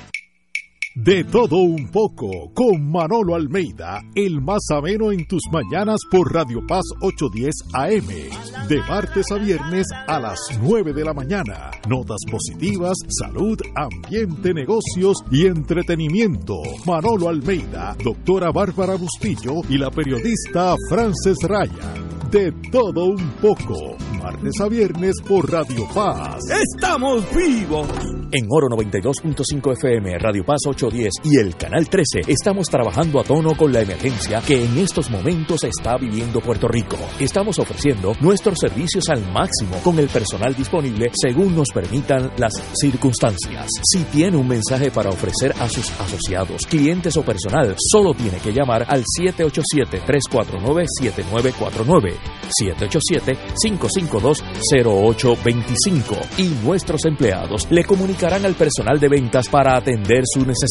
De todo un poco, con Manolo Almeida, el más ameno en tus mañanas por Radio Paz 810 AM, de martes a viernes a las 9 de la mañana. Notas positivas, salud, ambiente, negocios y entretenimiento. Manolo Almeida, doctora Bárbara Bustillo y la periodista Frances Ryan. De todo un poco, martes a viernes por Radio Paz. ¡Estamos vivos! En Oro 92.5 FM, Radio Paz 810 y el Canal 13 estamos trabajando a tono con la emergencia que en estos momentos está viviendo Puerto Rico. Estamos ofreciendo nuestros servicios al máximo con el personal disponible según nos permitan las circunstancias. Si tiene un mensaje para ofrecer a sus asociados, clientes o personal, solo tiene que llamar al 787-349-7949. 787-552-0825 y nuestros empleados le comunicarán al personal de ventas para atender su necesidad.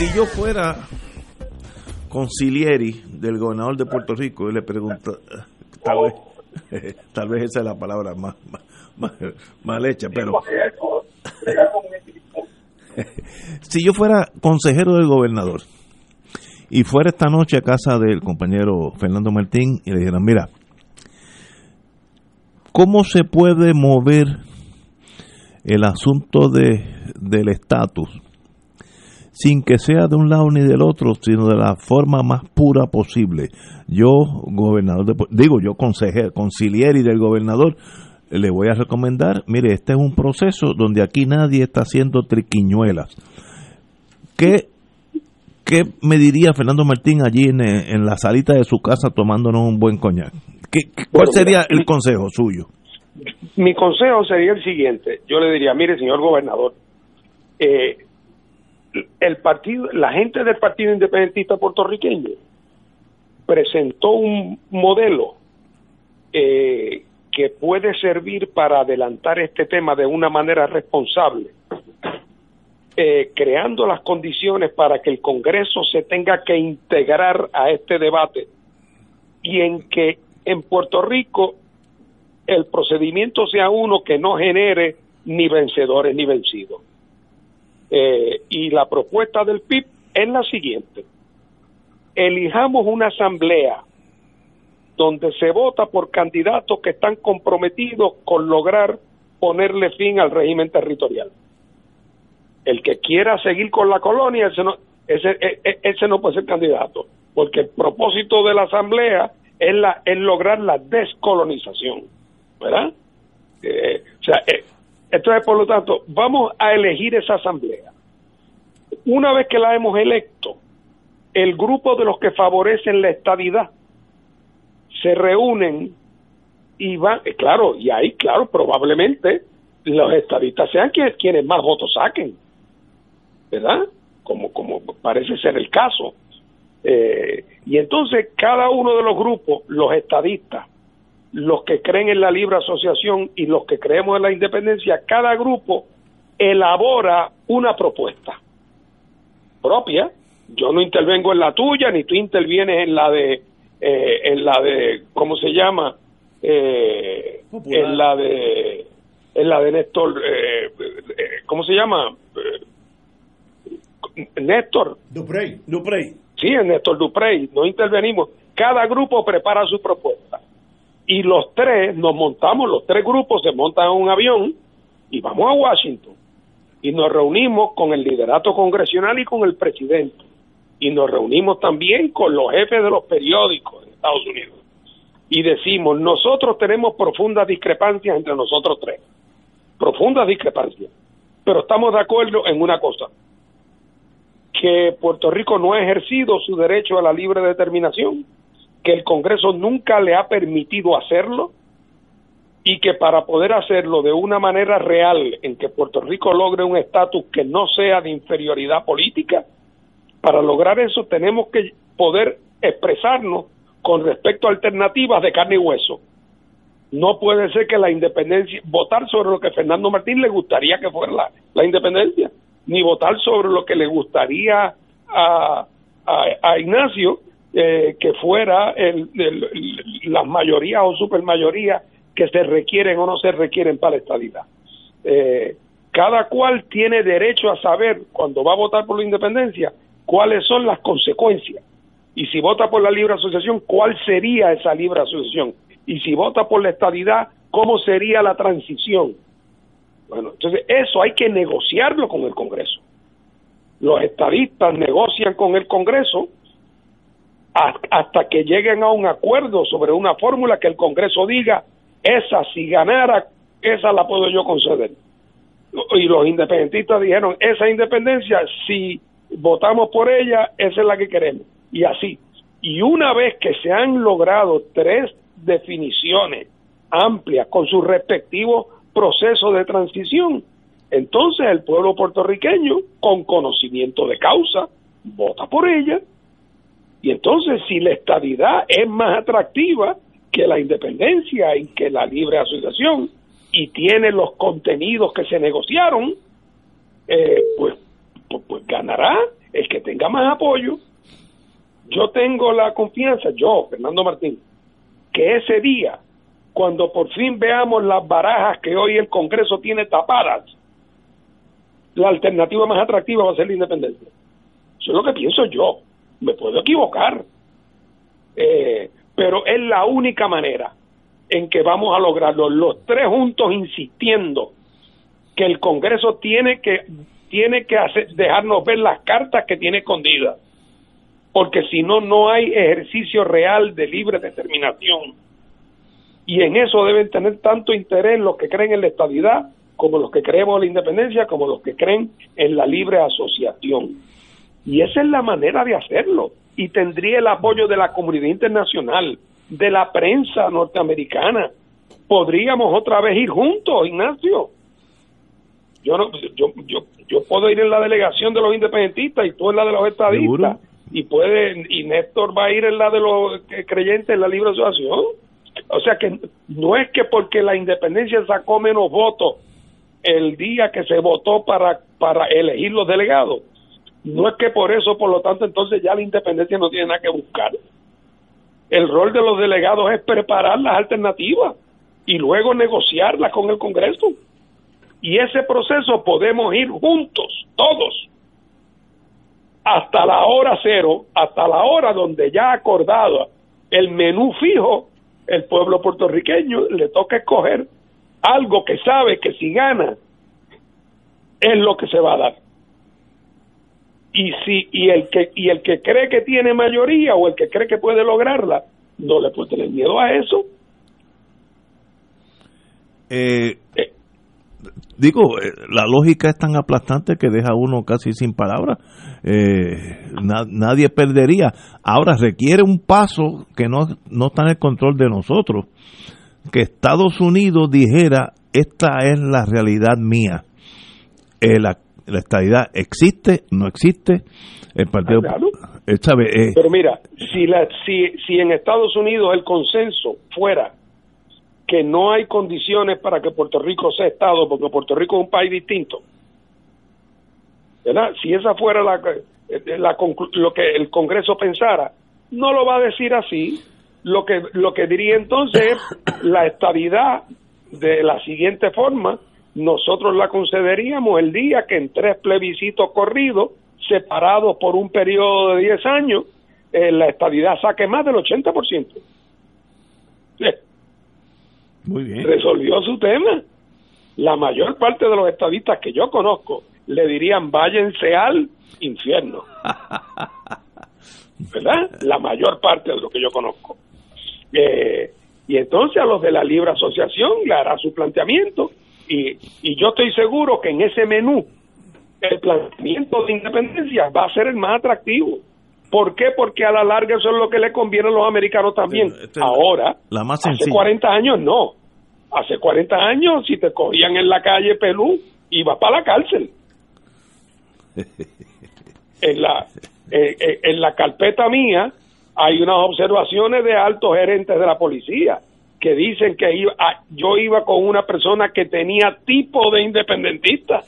Si yo fuera concilieri del gobernador de Puerto Rico y le pregunto, tal vez, tal vez esa es la palabra más, más, mal hecha, pero si yo fuera consejero del gobernador y fuera esta noche a casa del compañero Fernando Martín y le dijeran, mira, ¿cómo se puede mover el asunto de, del estatus sin que sea de un lado ni del otro, sino de la forma más pura posible? Yo, gobernador, de, digo yo, consejero, concilieri del gobernador, le voy a recomendar, mire, este es un proceso donde aquí nadie está haciendo triquiñuelas. ¿Qué, qué me diría Fernando Martín allí en, en la salita de su casa tomándonos un buen coñac? ¿Qué, ¿Cuál Bueno, sería mi- el consejo suyo? Mi consejo sería el siguiente. Yo le diría, mire, señor gobernador, eh, el partido, la gente del Partido Independentista puertorriqueño presentó un modelo eh, que puede servir para adelantar este tema de una manera responsable, eh, creando las condiciones para que el Congreso se tenga que integrar a este debate y en que en Puerto Rico el procedimiento sea uno que no genere ni vencedores ni vencidos. Eh, y la propuesta del PIB es la siguiente. Elijamos una asamblea donde se vota por candidatos que están comprometidos con lograr ponerle fin al régimen territorial. El que quiera seguir con la colonia, ese no, ese, e- e- ese no puede ser candidato, porque el propósito de la asamblea es, la, es lograr la descolonización, ¿verdad? Eh, o sea, eh, entonces, por lo tanto, vamos a elegir esa asamblea. Una vez que la hemos electo, el grupo de los que favorecen la estadidad se reúnen y van, eh, claro, y ahí, claro, probablemente los estadistas sean quienes más votos saquen, ¿verdad? Como, como parece ser el caso. Eh, y entonces cada uno de los grupos, los estadistas, los que creen en la libre asociación y los que creemos en la independencia, cada grupo elabora una propuesta propia. Yo no intervengo en la tuya, ni tú intervienes en la de, eh, en la de, ¿cómo se llama? Eh, en la de, en la de Néstor, eh, ¿cómo se llama? Néstor. Duprey. Duprey. Sí, en Néstor Duprey. No intervenimos. Cada grupo prepara su propuesta. Y los tres nos montamos, los tres grupos se montan en un avión y vamos a Washington y nos reunimos con el liderato congresional y con el presidente. Y nos reunimos también con los jefes de los periódicos en Estados Unidos. Y decimos, nosotros tenemos profundas discrepancias entre nosotros tres. Profundas discrepancias. Pero estamos de acuerdo en una cosa. Que Puerto Rico no ha ejercido su derecho a la libre determinación. Que el Congreso nunca le ha permitido hacerlo y que para poder hacerlo de una manera real en que Puerto Rico logre un estatus que no sea de inferioridad política, para lograr eso tenemos que poder expresarnos con respecto a alternativas de carne y hueso. No puede ser que la independencia, votar sobre lo que Fernando Martín le gustaría que fuera la, independencia, ni votar sobre lo que le gustaría a, a, Ignacio eh, que fuera el, las mayorías o supermayorías que se requieren o no se requieren para la estadidad. Eh, cada cual tiene derecho a saber, cuando va a votar por la independencia, cuáles son las consecuencias. Y si vota por la libre asociación, cuál sería esa libre asociación. Y si vota por la estadidad, cómo sería la transición. Bueno, entonces eso hay que negociarlo con el Congreso. Los estadistas negocian con el Congreso hasta que lleguen a un acuerdo sobre una fórmula que el Congreso diga esa, si ganara, esa la puedo yo conceder. Y los independentistas dijeron, esa independencia, si votamos por ella, esa es la que queremos. Y así. Y una vez que se han logrado tres definiciones amplias con sus respectivos procesos de transición, entonces el pueblo puertorriqueño, con conocimiento de causa, vota por ella. Y entonces si la estabilidad es más atractiva, que la independencia y que la libre asociación y tiene los contenidos que se negociaron, eh, pues, pues, pues, ganará el que tenga más apoyo. Yo tengo la confianza, yo, Fernando Martín, que ese día, cuando por fin veamos las barajas que hoy el Congreso tiene tapadas, la alternativa más atractiva va a ser la independencia. Eso es lo que pienso yo. Me puedo equivocar. Eh, pero es la única manera en que vamos a lograrlo, los tres juntos insistiendo que el Congreso tiene que tiene que hacer, dejarnos ver las cartas que tiene escondidas, porque si no, no hay ejercicio real de libre determinación. Y en eso deben tener tanto interés los que creen en la estabilidad, como los que creemos en la independencia, como los que creen en la libre asociación. Y esa es la manera de hacerlo y tendría el apoyo de la comunidad internacional, de la prensa norteamericana. Podríamos otra vez ir juntos, Ignacio. Yo no, yo, yo, yo puedo ir en la delegación de los independentistas y tú en la de los estadistas y puede y Néstor va a ir en la de los creyentes en la libre asociación. O sea que no es que porque la independencia sacó menos votos el día que se votó para para elegir los delegados no es que por eso, por lo tanto, entonces ya la independencia no tiene nada que buscar. El rol de los delegados es preparar las alternativas y luego negociarlas con el Congreso. Y ese proceso podemos ir juntos, todos, hasta la hora cero, hasta la hora donde ya acordado el menú fijo, el pueblo puertorriqueño le toca escoger algo que sabe que si gana es lo que se va a dar y si y el que y el que cree que tiene mayoría o el que cree que puede lograrla no le puede tener miedo a eso eh, eh. digo eh, la lógica es tan aplastante que deja uno casi sin palabras nadie perdería ahora requiere un paso que no no está en el control de nosotros que Estados Unidos dijera esta es la realidad mía. Eh, la, la estadidad existe, no existe. El partido. Ah, claro. él sabe, eh, Pero mira, si, la, si, si en Estados Unidos el consenso fuera que no hay condiciones para que Puerto Rico sea Estado, porque Puerto Rico es un país distinto, ¿verdad? Si esa fuera la, eh, la lo que el Congreso pensara, no lo va a decir así. Lo que, lo que diría entonces es la estabilidad de la siguiente forma, nosotros la concederíamos el día que en tres plebiscitos corridos, separados por un periodo de 10 años, eh, la estabilidad saque más del 80%. Eh, Muy bien. resolvió su tema. La mayor parte de los estadistas que yo conozco le dirían váyanse al infierno. ¿Verdad? La mayor parte de los que yo conozco. Eh, y entonces a los de la libre asociación le hará su planteamiento y, y yo estoy seguro que en ese menú el planteamiento de independencia va a ser el más atractivo. ¿Por qué? Porque a la larga eso es lo que le conviene a los americanos también. Este Ahora, la más hace sencilla. 40 años no. Hace 40 años si te cogían en la calle Pelú, ibas para la cárcel. En la, eh, eh, en la carpeta mía hay unas observaciones de altos gerentes de la policía que dicen que iba- ah, yo iba con una persona que tenía tipo de independentista.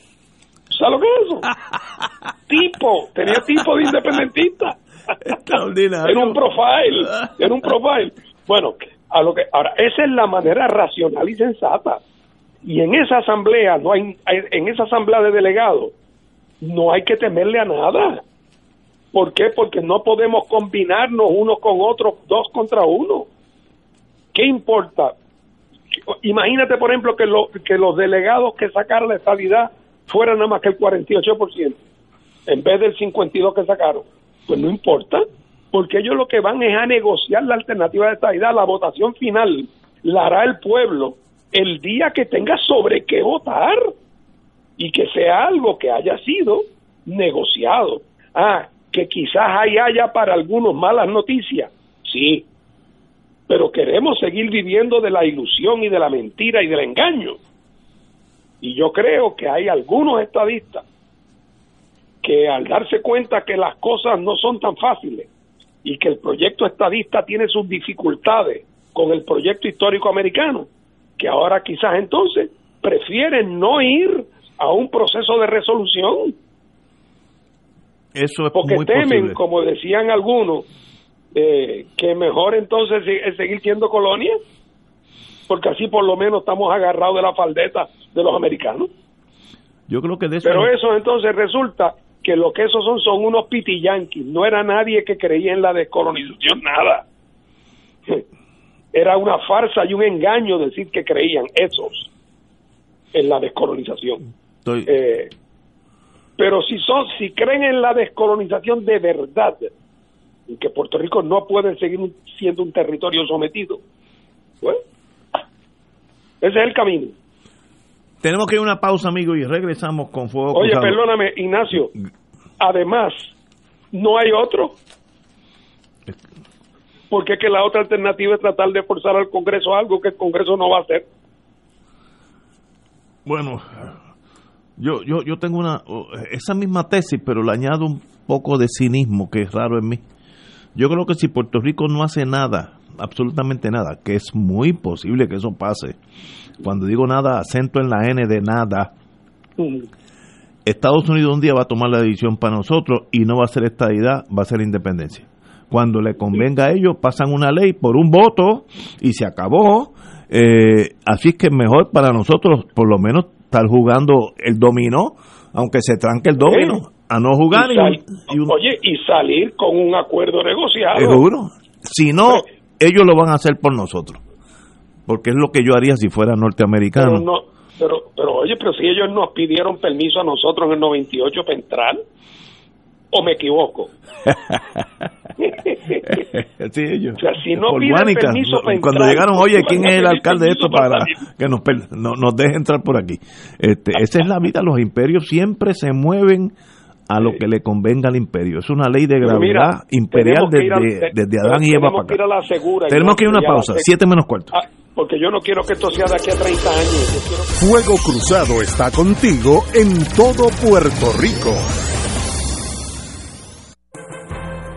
¿Sabes lo que es eso? tipo, tenía tipo de independentista. Extraordinario. Era un profile, era un profile. Bueno, a lo que ahora esa es la manera racional y sensata. Y en esa asamblea no hay en esa asamblea de delegados no hay que temerle a nada. ¿Por qué? Porque no podemos combinarnos unos con otros, dos contra uno. ¿Qué importa? Imagínate, por ejemplo, que, lo- que los delegados que sacaron la estabilidad fueran nada más que el 48%, en vez del 52% que sacaron. Pues no importa, porque ellos lo que van es a negociar la alternativa de estabilidad. La votación final la hará el pueblo el día que tenga sobre qué votar y que sea algo que haya sido negociado. Ah, que quizás ahí haya para algunos malas noticias, sí, pero queremos seguir viviendo de la ilusión y de la mentira y del engaño. Y yo creo que hay algunos estadistas que al darse cuenta que las cosas no son tan fáciles y que el proyecto estadista tiene sus dificultades con el proyecto histórico americano, que ahora quizás entonces prefieren no ir a un proceso de resolución Eso es porque muy temen, posible. como decían algunos, eh, que mejor entonces es seguir siendo colonia, porque así por lo menos estamos agarrados de la faldeta de los americanos. Yo creo que de eso. Pero eso entonces resulta que lo que esos son son unos pitiyanquis, no era nadie que creía en la descolonización, nada. Era una farsa y un engaño decir que creían esos en la descolonización. Estoy- Eh, pero si son, si creen en la descolonización de verdad, que Puerto Rico no puede seguir siendo un territorio sometido, ese es el camino. Tenemos que ir a una pausa, amigo, y regresamos con Fuego Oye, Cruzado. perdóname, Ignacio. Además, no hay otro. Porque es que la otra alternativa es tratar de forzar al Congreso algo que el Congreso no va a hacer. Bueno, yo, yo, yo tengo una o- esa misma tesis, pero le añado un poco de cinismo que es raro en mí. Yo creo que si Puerto Rico no hace nada, absolutamente nada, que es muy posible que eso pase. Cuando digo nada, acento en la N de nada. Estados Unidos un día va a tomar la decisión para nosotros y no va a ser estadidad, va a ser independencia. Cuando le convenga a ellos, pasan una ley por un voto y se acabó. Eh, así es que es mejor para nosotros, por lo menos, estar jugando el dominó, aunque se tranque el dominó, a no jugar. Y y- sal- y un- Oye, y salir con un acuerdo negociado. Seguro. Si no, ellos lo van a hacer por nosotros. Porque es lo que yo haría si fuera norteamericano. Pero, no, pero, pero oye, pero si ellos nos pidieron permiso a nosotros en el 98 para entrar, ¿o me equivoco? Sí, ellos. O sea, si no Guánica, permiso para cuando entrar, llegaron, oye, ¿quién es el alcalde de esto para salir? que nos, no- nos deje entrar por aquí? Este, esa es la vida, los imperios siempre se mueven a lo que le convenga al imperio. Es una ley de gravedad imperial desde, desde Adán y Eva para acá. tenemos que ir a una pausa, siete menos cuarto. Ah, porque yo no quiero que esto sea de aquí a 30 años. Fuego Cruzado está contigo en todo Puerto Rico.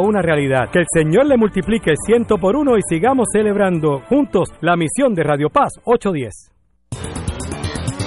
una realidad. Que el Señor le multiplique ciento por uno y sigamos celebrando juntos la misión de Radio Paz 810.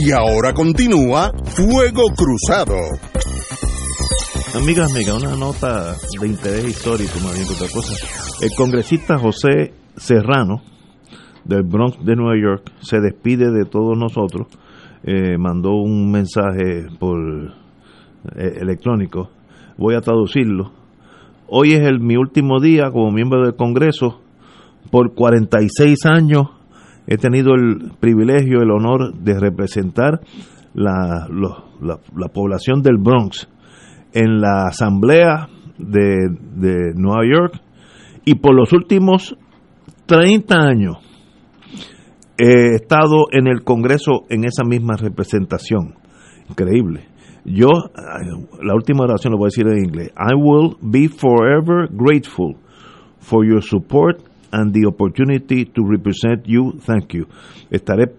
Y ahora continúa Fuego Cruzado. Amigas, amigas, una nota de interés histórico más bien que otra cosa. El congresista José Serrano, del Bronx de Nueva York, se despide de todos nosotros. Eh, mandó un mensaje por eh, electrónico. Voy a traducirlo. Hoy es el, mi último día como miembro del Congreso. Por 46 años he tenido el privilegio, el honor de representar la, la, población del Bronx en la Asamblea de, de, Nueva York y por los últimos 30 años he estado en el Congreso en esa misma representación. Increíble. Yo, la última oración lo voy a decir en inglés. I will be forever grateful for your support and the opportunity to represent you. Thank you. Estaré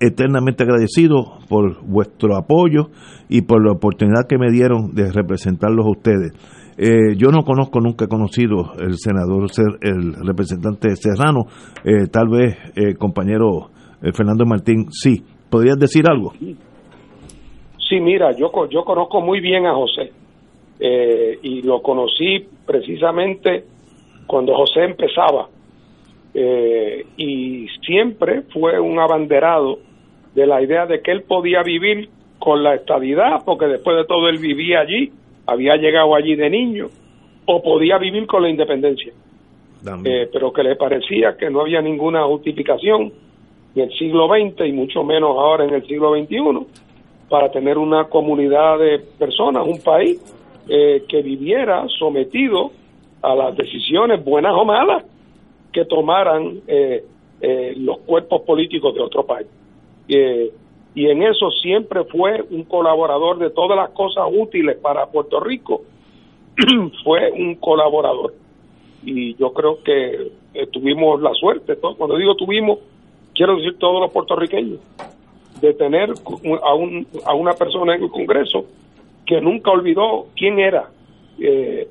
eternamente agradecido por vuestro apoyo y por la oportunidad que me dieron de representarlos a ustedes. Eh, yo no conozco, nunca he conocido el senador, el representante Serrano, eh, tal vez eh, compañero Fernando Martín, sí. ¿Podrías decir algo? Sí, mira, yo, yo conozco muy bien a José y lo conocí precisamente cuando José empezaba eh, y siempre fue un abanderado de la idea de que él podía vivir con la estabilidad, porque después de todo él vivía allí, había llegado allí de niño, o podía vivir con la independencia. Eh, pero que le parecía que no había ninguna justificación en el siglo XX y mucho menos ahora en el siglo XXI para tener una comunidad de personas, un país eh, que viviera sometido a las decisiones buenas o malas que tomaran eh, eh, los cuerpos políticos de otro país. y en eso siempre fue un colaborador de todas las cosas útiles para Puerto Rico, fue un colaborador. Y yo creo que eh, tuvimos la suerte, cuando digo tuvimos, quiero decir todos los puertorriqueños, de tener a, un, a una persona en el Congreso que nunca olvidó quién era, eh,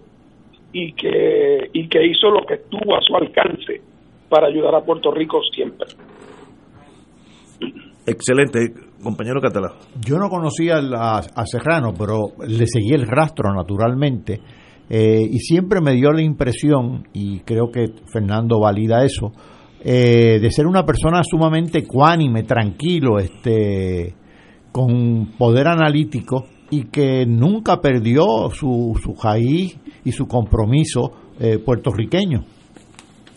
y que, y que hizo lo que estuvo a su alcance para ayudar a Puerto Rico siempre. Excelente. compañero Catalá. Yo no conocía a, a Serrano, pero le seguí el rastro naturalmente. Eh, y siempre me dio la impresión, y creo que Fernando valida eso, eh, de ser una persona sumamente cuánime, tranquilo, este, con poder analítico y que nunca perdió su, su raíz y su compromiso eh, puertorriqueño.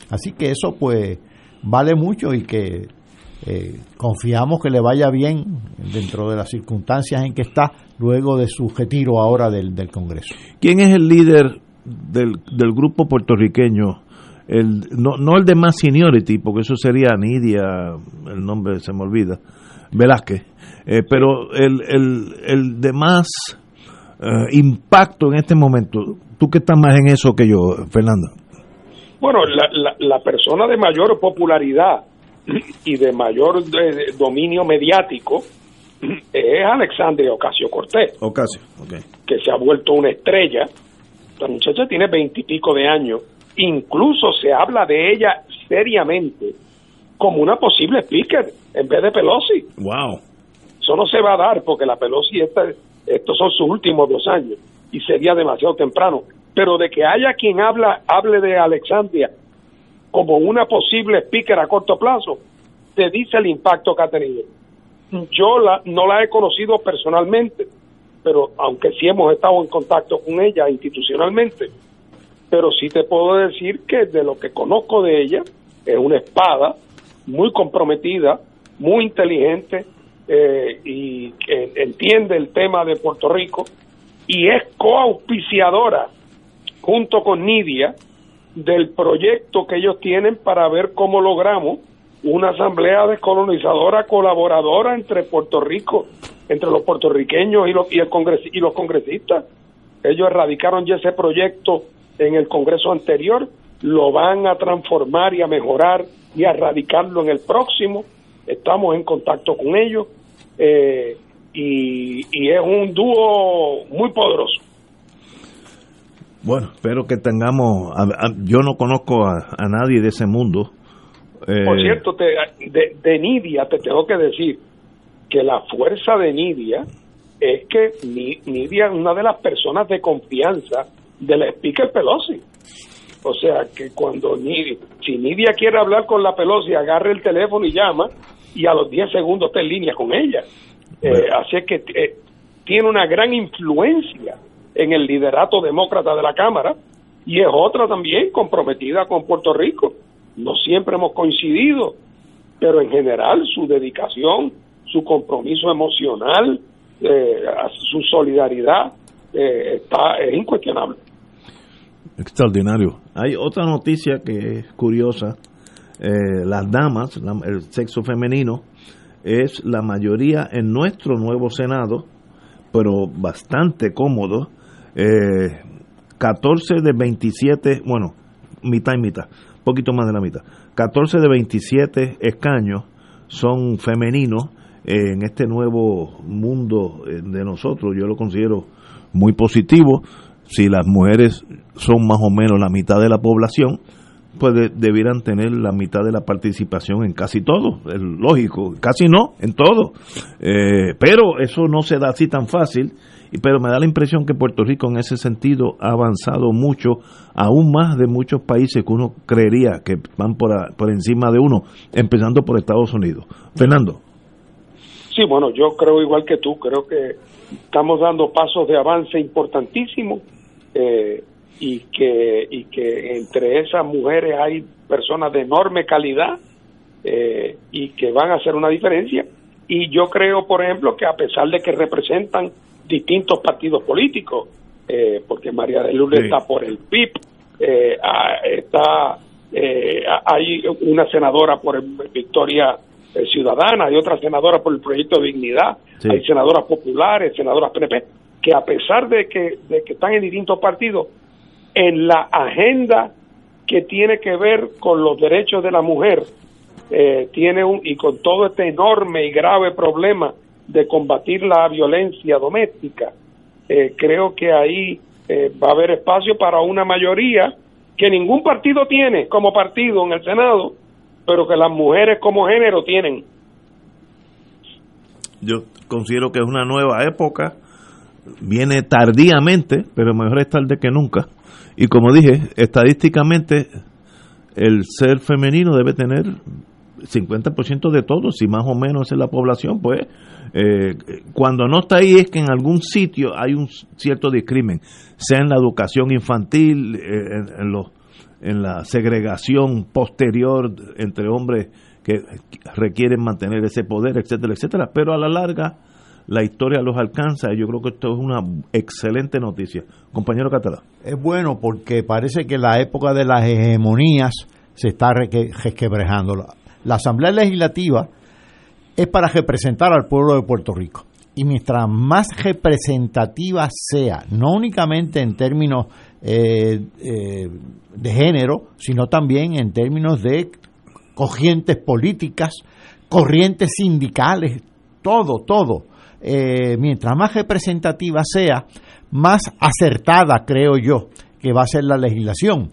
Así que eso pues vale mucho y que eh, confiamos que le vaya bien dentro de las circunstancias en que está luego de su retiro ahora del, del Congreso. ¿Quién es el líder del, del grupo puertorriqueño? El, no, no el de más seniority, porque eso sería Nidia, el nombre se me olvida, Velázquez, eh, pero el, el, el de más eh, impacto en este momento, tú que estás más en eso que yo, Fernando. Bueno, la, la, la persona de mayor popularidad y de mayor de, de dominio mediático es Alexandria Ocasio Cortés. Ocasio, okay. Que se ha vuelto una estrella. La muchacha tiene veintipico de años. Incluso se habla de ella seriamente como una posible speaker en vez de Pelosi. Wow. Eso no se va a dar porque la Pelosi, esta, estos son sus últimos dos años y sería demasiado temprano. Pero de que haya quien habla, hable de Alexandria como una posible speaker a corto plazo, te dice el impacto que ha tenido. Yo la, no la he conocido personalmente, pero aunque sí hemos estado en contacto con ella institucionalmente, pero sí te puedo decir que de lo que conozco de ella, es una espada muy comprometida, muy inteligente eh, y entiende el tema de Puerto Rico y es coauspiciadora junto con Nidia del proyecto que ellos tienen para ver cómo logramos una asamblea descolonizadora colaboradora entre Puerto Rico, entre los puertorriqueños y los, y, el congres, y los congresistas. Ellos erradicaron ya ese proyecto en el Congreso anterior, lo van a transformar y a mejorar y a radicarlo en el próximo. Estamos en contacto con ellos eh, y, y es un dúo muy poderoso. Bueno, espero que tengamos. A, a, yo no conozco a, a, nadie de ese mundo. Eh, Por cierto, te, de, de, Nidia te tengo que decir que la fuerza de Nidia es que Nidia es una de las personas de confianza del speaker Pelosi. O sea, que cuando Nidia, si Nidia quiere hablar con la Pelosi, agarre el teléfono y llama, y a los 10 segundos está en línea con ella. Bueno. Eh, así que eh, tiene una gran influencia en el liderato demócrata de la Cámara y es otra también comprometida con Puerto Rico. No siempre hemos coincidido, pero en general su dedicación, su compromiso emocional, eh, su solidaridad eh, está es incuestionable. Extraordinario. Hay otra noticia que es curiosa. Eh, las damas, el sexo femenino, es la mayoría en nuestro nuevo Senado, pero bastante cómodo eh, 14 de 27, bueno, mitad y mitad, poquito más de la mitad. 14 de 27 escaños son femeninos en este nuevo mundo de nosotros. Yo lo considero muy positivo. Si las mujeres son más o menos la mitad de la población, pues de, debieran tener la mitad de la participación en casi todo, es lógico, casi no, en todo. Eh, pero eso no se da así tan fácil pero me da la impresión que Puerto Rico en ese sentido ha avanzado mucho, aún más de muchos países que uno creería que van por, a, por encima de uno, empezando por Estados Unidos. Fernando. Sí, bueno, yo creo igual que tú, creo que estamos dando pasos de avance importantísimos eh, y, que, y que entre esas mujeres hay personas de enorme calidad eh, y que van a hacer una diferencia. Y yo creo, por ejemplo, que a pesar de que representan distintos partidos políticos, eh, porque María de Lourdes sí. está por el PIB, eh, está eh, hay una senadora por Victoria Ciudadana, hay otra senadora por el Proyecto de Dignidad, sí. hay senadoras populares, senadoras PNP, que a pesar de que, de que están en distintos partidos, en la agenda que tiene que ver con los derechos de la mujer, eh, tiene un, y con todo este enorme y grave problema de combatir la violencia doméstica, eh, creo que ahí eh, va a haber espacio para una mayoría que ningún partido tiene como partido en el Senado, pero que las mujeres como género tienen. yo considero que es una nueva época, viene tardíamente, pero mejor es tarde que nunca. Y como dije, estadísticamente el ser femenino debe tener 50% de todo, si más o menos es la población, pues eh, cuando no está ahí es que en algún sitio hay un cierto discrimen, sea en la educación infantil, eh, en, los, en la segregación posterior entre hombres que requieren mantener ese poder, etcétera, etcétera, pero a la larga la historia los alcanza y yo creo que esto es una excelente noticia. Compañero Catalá. Es bueno porque parece que la época de las hegemonías se está resquebrejando. La Asamblea Legislativa es para representar al pueblo de Puerto Rico. Y mientras más representativa sea, no únicamente en términos eh, eh, de género, sino también en términos de corrientes políticas, corrientes sindicales, todo, todo. Eh, mientras más representativa sea, más acertada creo yo que va a ser la legislación.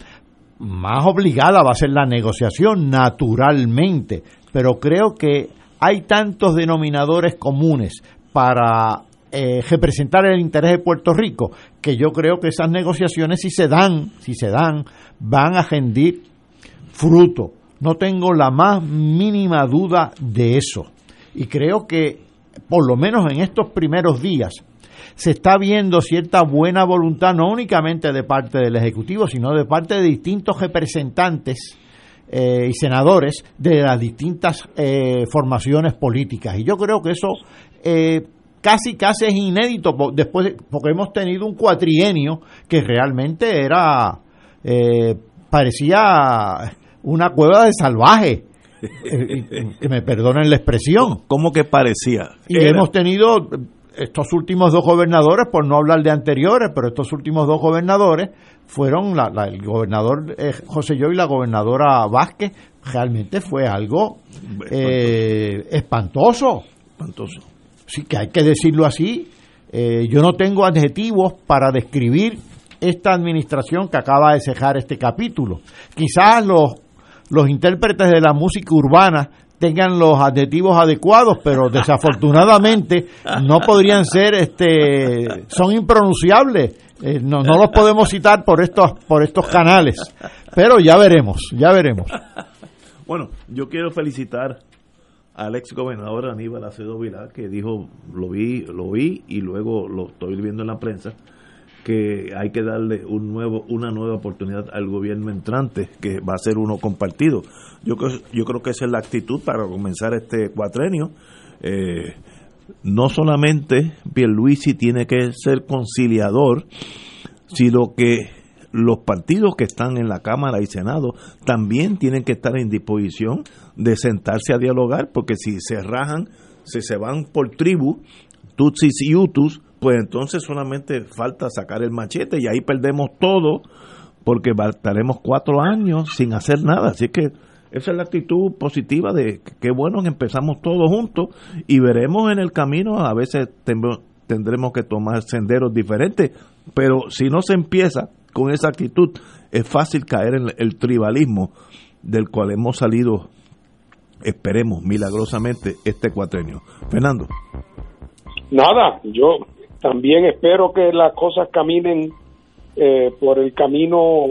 Más obligada va a ser la negociación, naturalmente, pero creo que hay tantos denominadores comunes para eh, representar el interés de Puerto Rico que yo creo que esas negociaciones si se dan, si se dan, van a rendir fruto. No tengo la más mínima duda de eso. Y creo que, por lo menos en estos primeros días, se está viendo cierta buena voluntad, no únicamente de parte del Ejecutivo, sino de parte de distintos representantes eh, y senadores de las distintas eh, formaciones políticas. Y yo creo que eso eh, casi, casi es inédito después porque hemos tenido un cuatrienio que realmente era, parecía una cueva de salvaje. Que me perdonen la expresión. ¿Cómo que parecía? Y hemos tenido estos últimos dos gobernadores, por no hablar de anteriores, pero estos últimos dos gobernadores fueron la, el gobernador eh, José Yo y la gobernadora Vázquez. Realmente fue algo eh, espantoso. Espantoso. Sí, que hay que decirlo así. Eh, yo no tengo adjetivos para describir esta administración que acaba de cejar este capítulo. Quizás los, los intérpretes de la música urbana tengan los adjetivos adecuados, pero desafortunadamente no podrían ser, este, son impronunciables. Eh, no, los podemos citar por estos, por estos canales, pero ya veremos, ya veremos. Bueno, yo quiero felicitar al ex gobernador Aníbal Acedo Vilá, que dijo, lo vi, lo vi y luego lo estoy viendo en la prensa, que hay que darle un nuevo, una nueva oportunidad al gobierno entrante, que va a ser uno compartido. Yo, yo creo que esa es la actitud para comenzar este cuatrenio. Eh, no solamente Pierluisi tiene que ser conciliador, sino que los partidos que están en la Cámara y Senado también tienen que estar en disposición de sentarse a dialogar, porque si se rajan, si se van por tribu, Tutsis y Utus, pues entonces solamente falta sacar el machete y ahí perdemos todo porque estaremos cuatro años sin hacer nada. Así que esa es la actitud positiva de que bueno que empezamos todos juntos y veremos en el camino, a veces tendremos que tomar senderos diferentes, pero si no se empieza con esa actitud, es fácil caer en el tribalismo del cual hemos salido, esperemos, milagrosamente este cuatrenio. Fernando. Nada, yo también espero que las cosas caminen eh, por el camino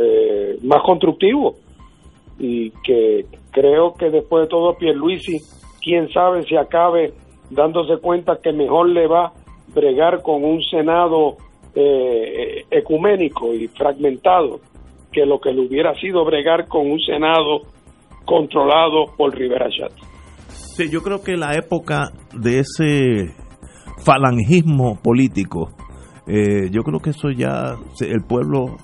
eh, más constructivo y que creo que después de todo Pierluisi, quién sabe si acabe dándose cuenta que mejor le va bregar con un Senado eh, ecuménico y fragmentado que lo que le hubiera sido bregar con un Senado controlado por Rivera Chat. Sí, yo creo que la época de ese falangismo político. Eh, yo creo que eso ya el pueblo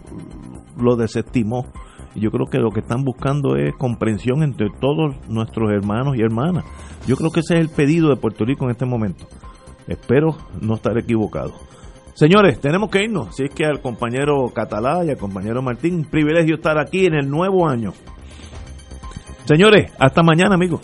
lo desestimó. Yo creo que lo que están buscando es comprensión entre todos nuestros hermanos y hermanas. Yo creo que ese es el pedido de Puerto Rico en este momento. Espero no estar equivocado. Señores, tenemos que irnos. Así es que al compañero Catalá y al compañero Martín, un privilegio estar aquí en el nuevo año. Señores, hasta mañana, amigos.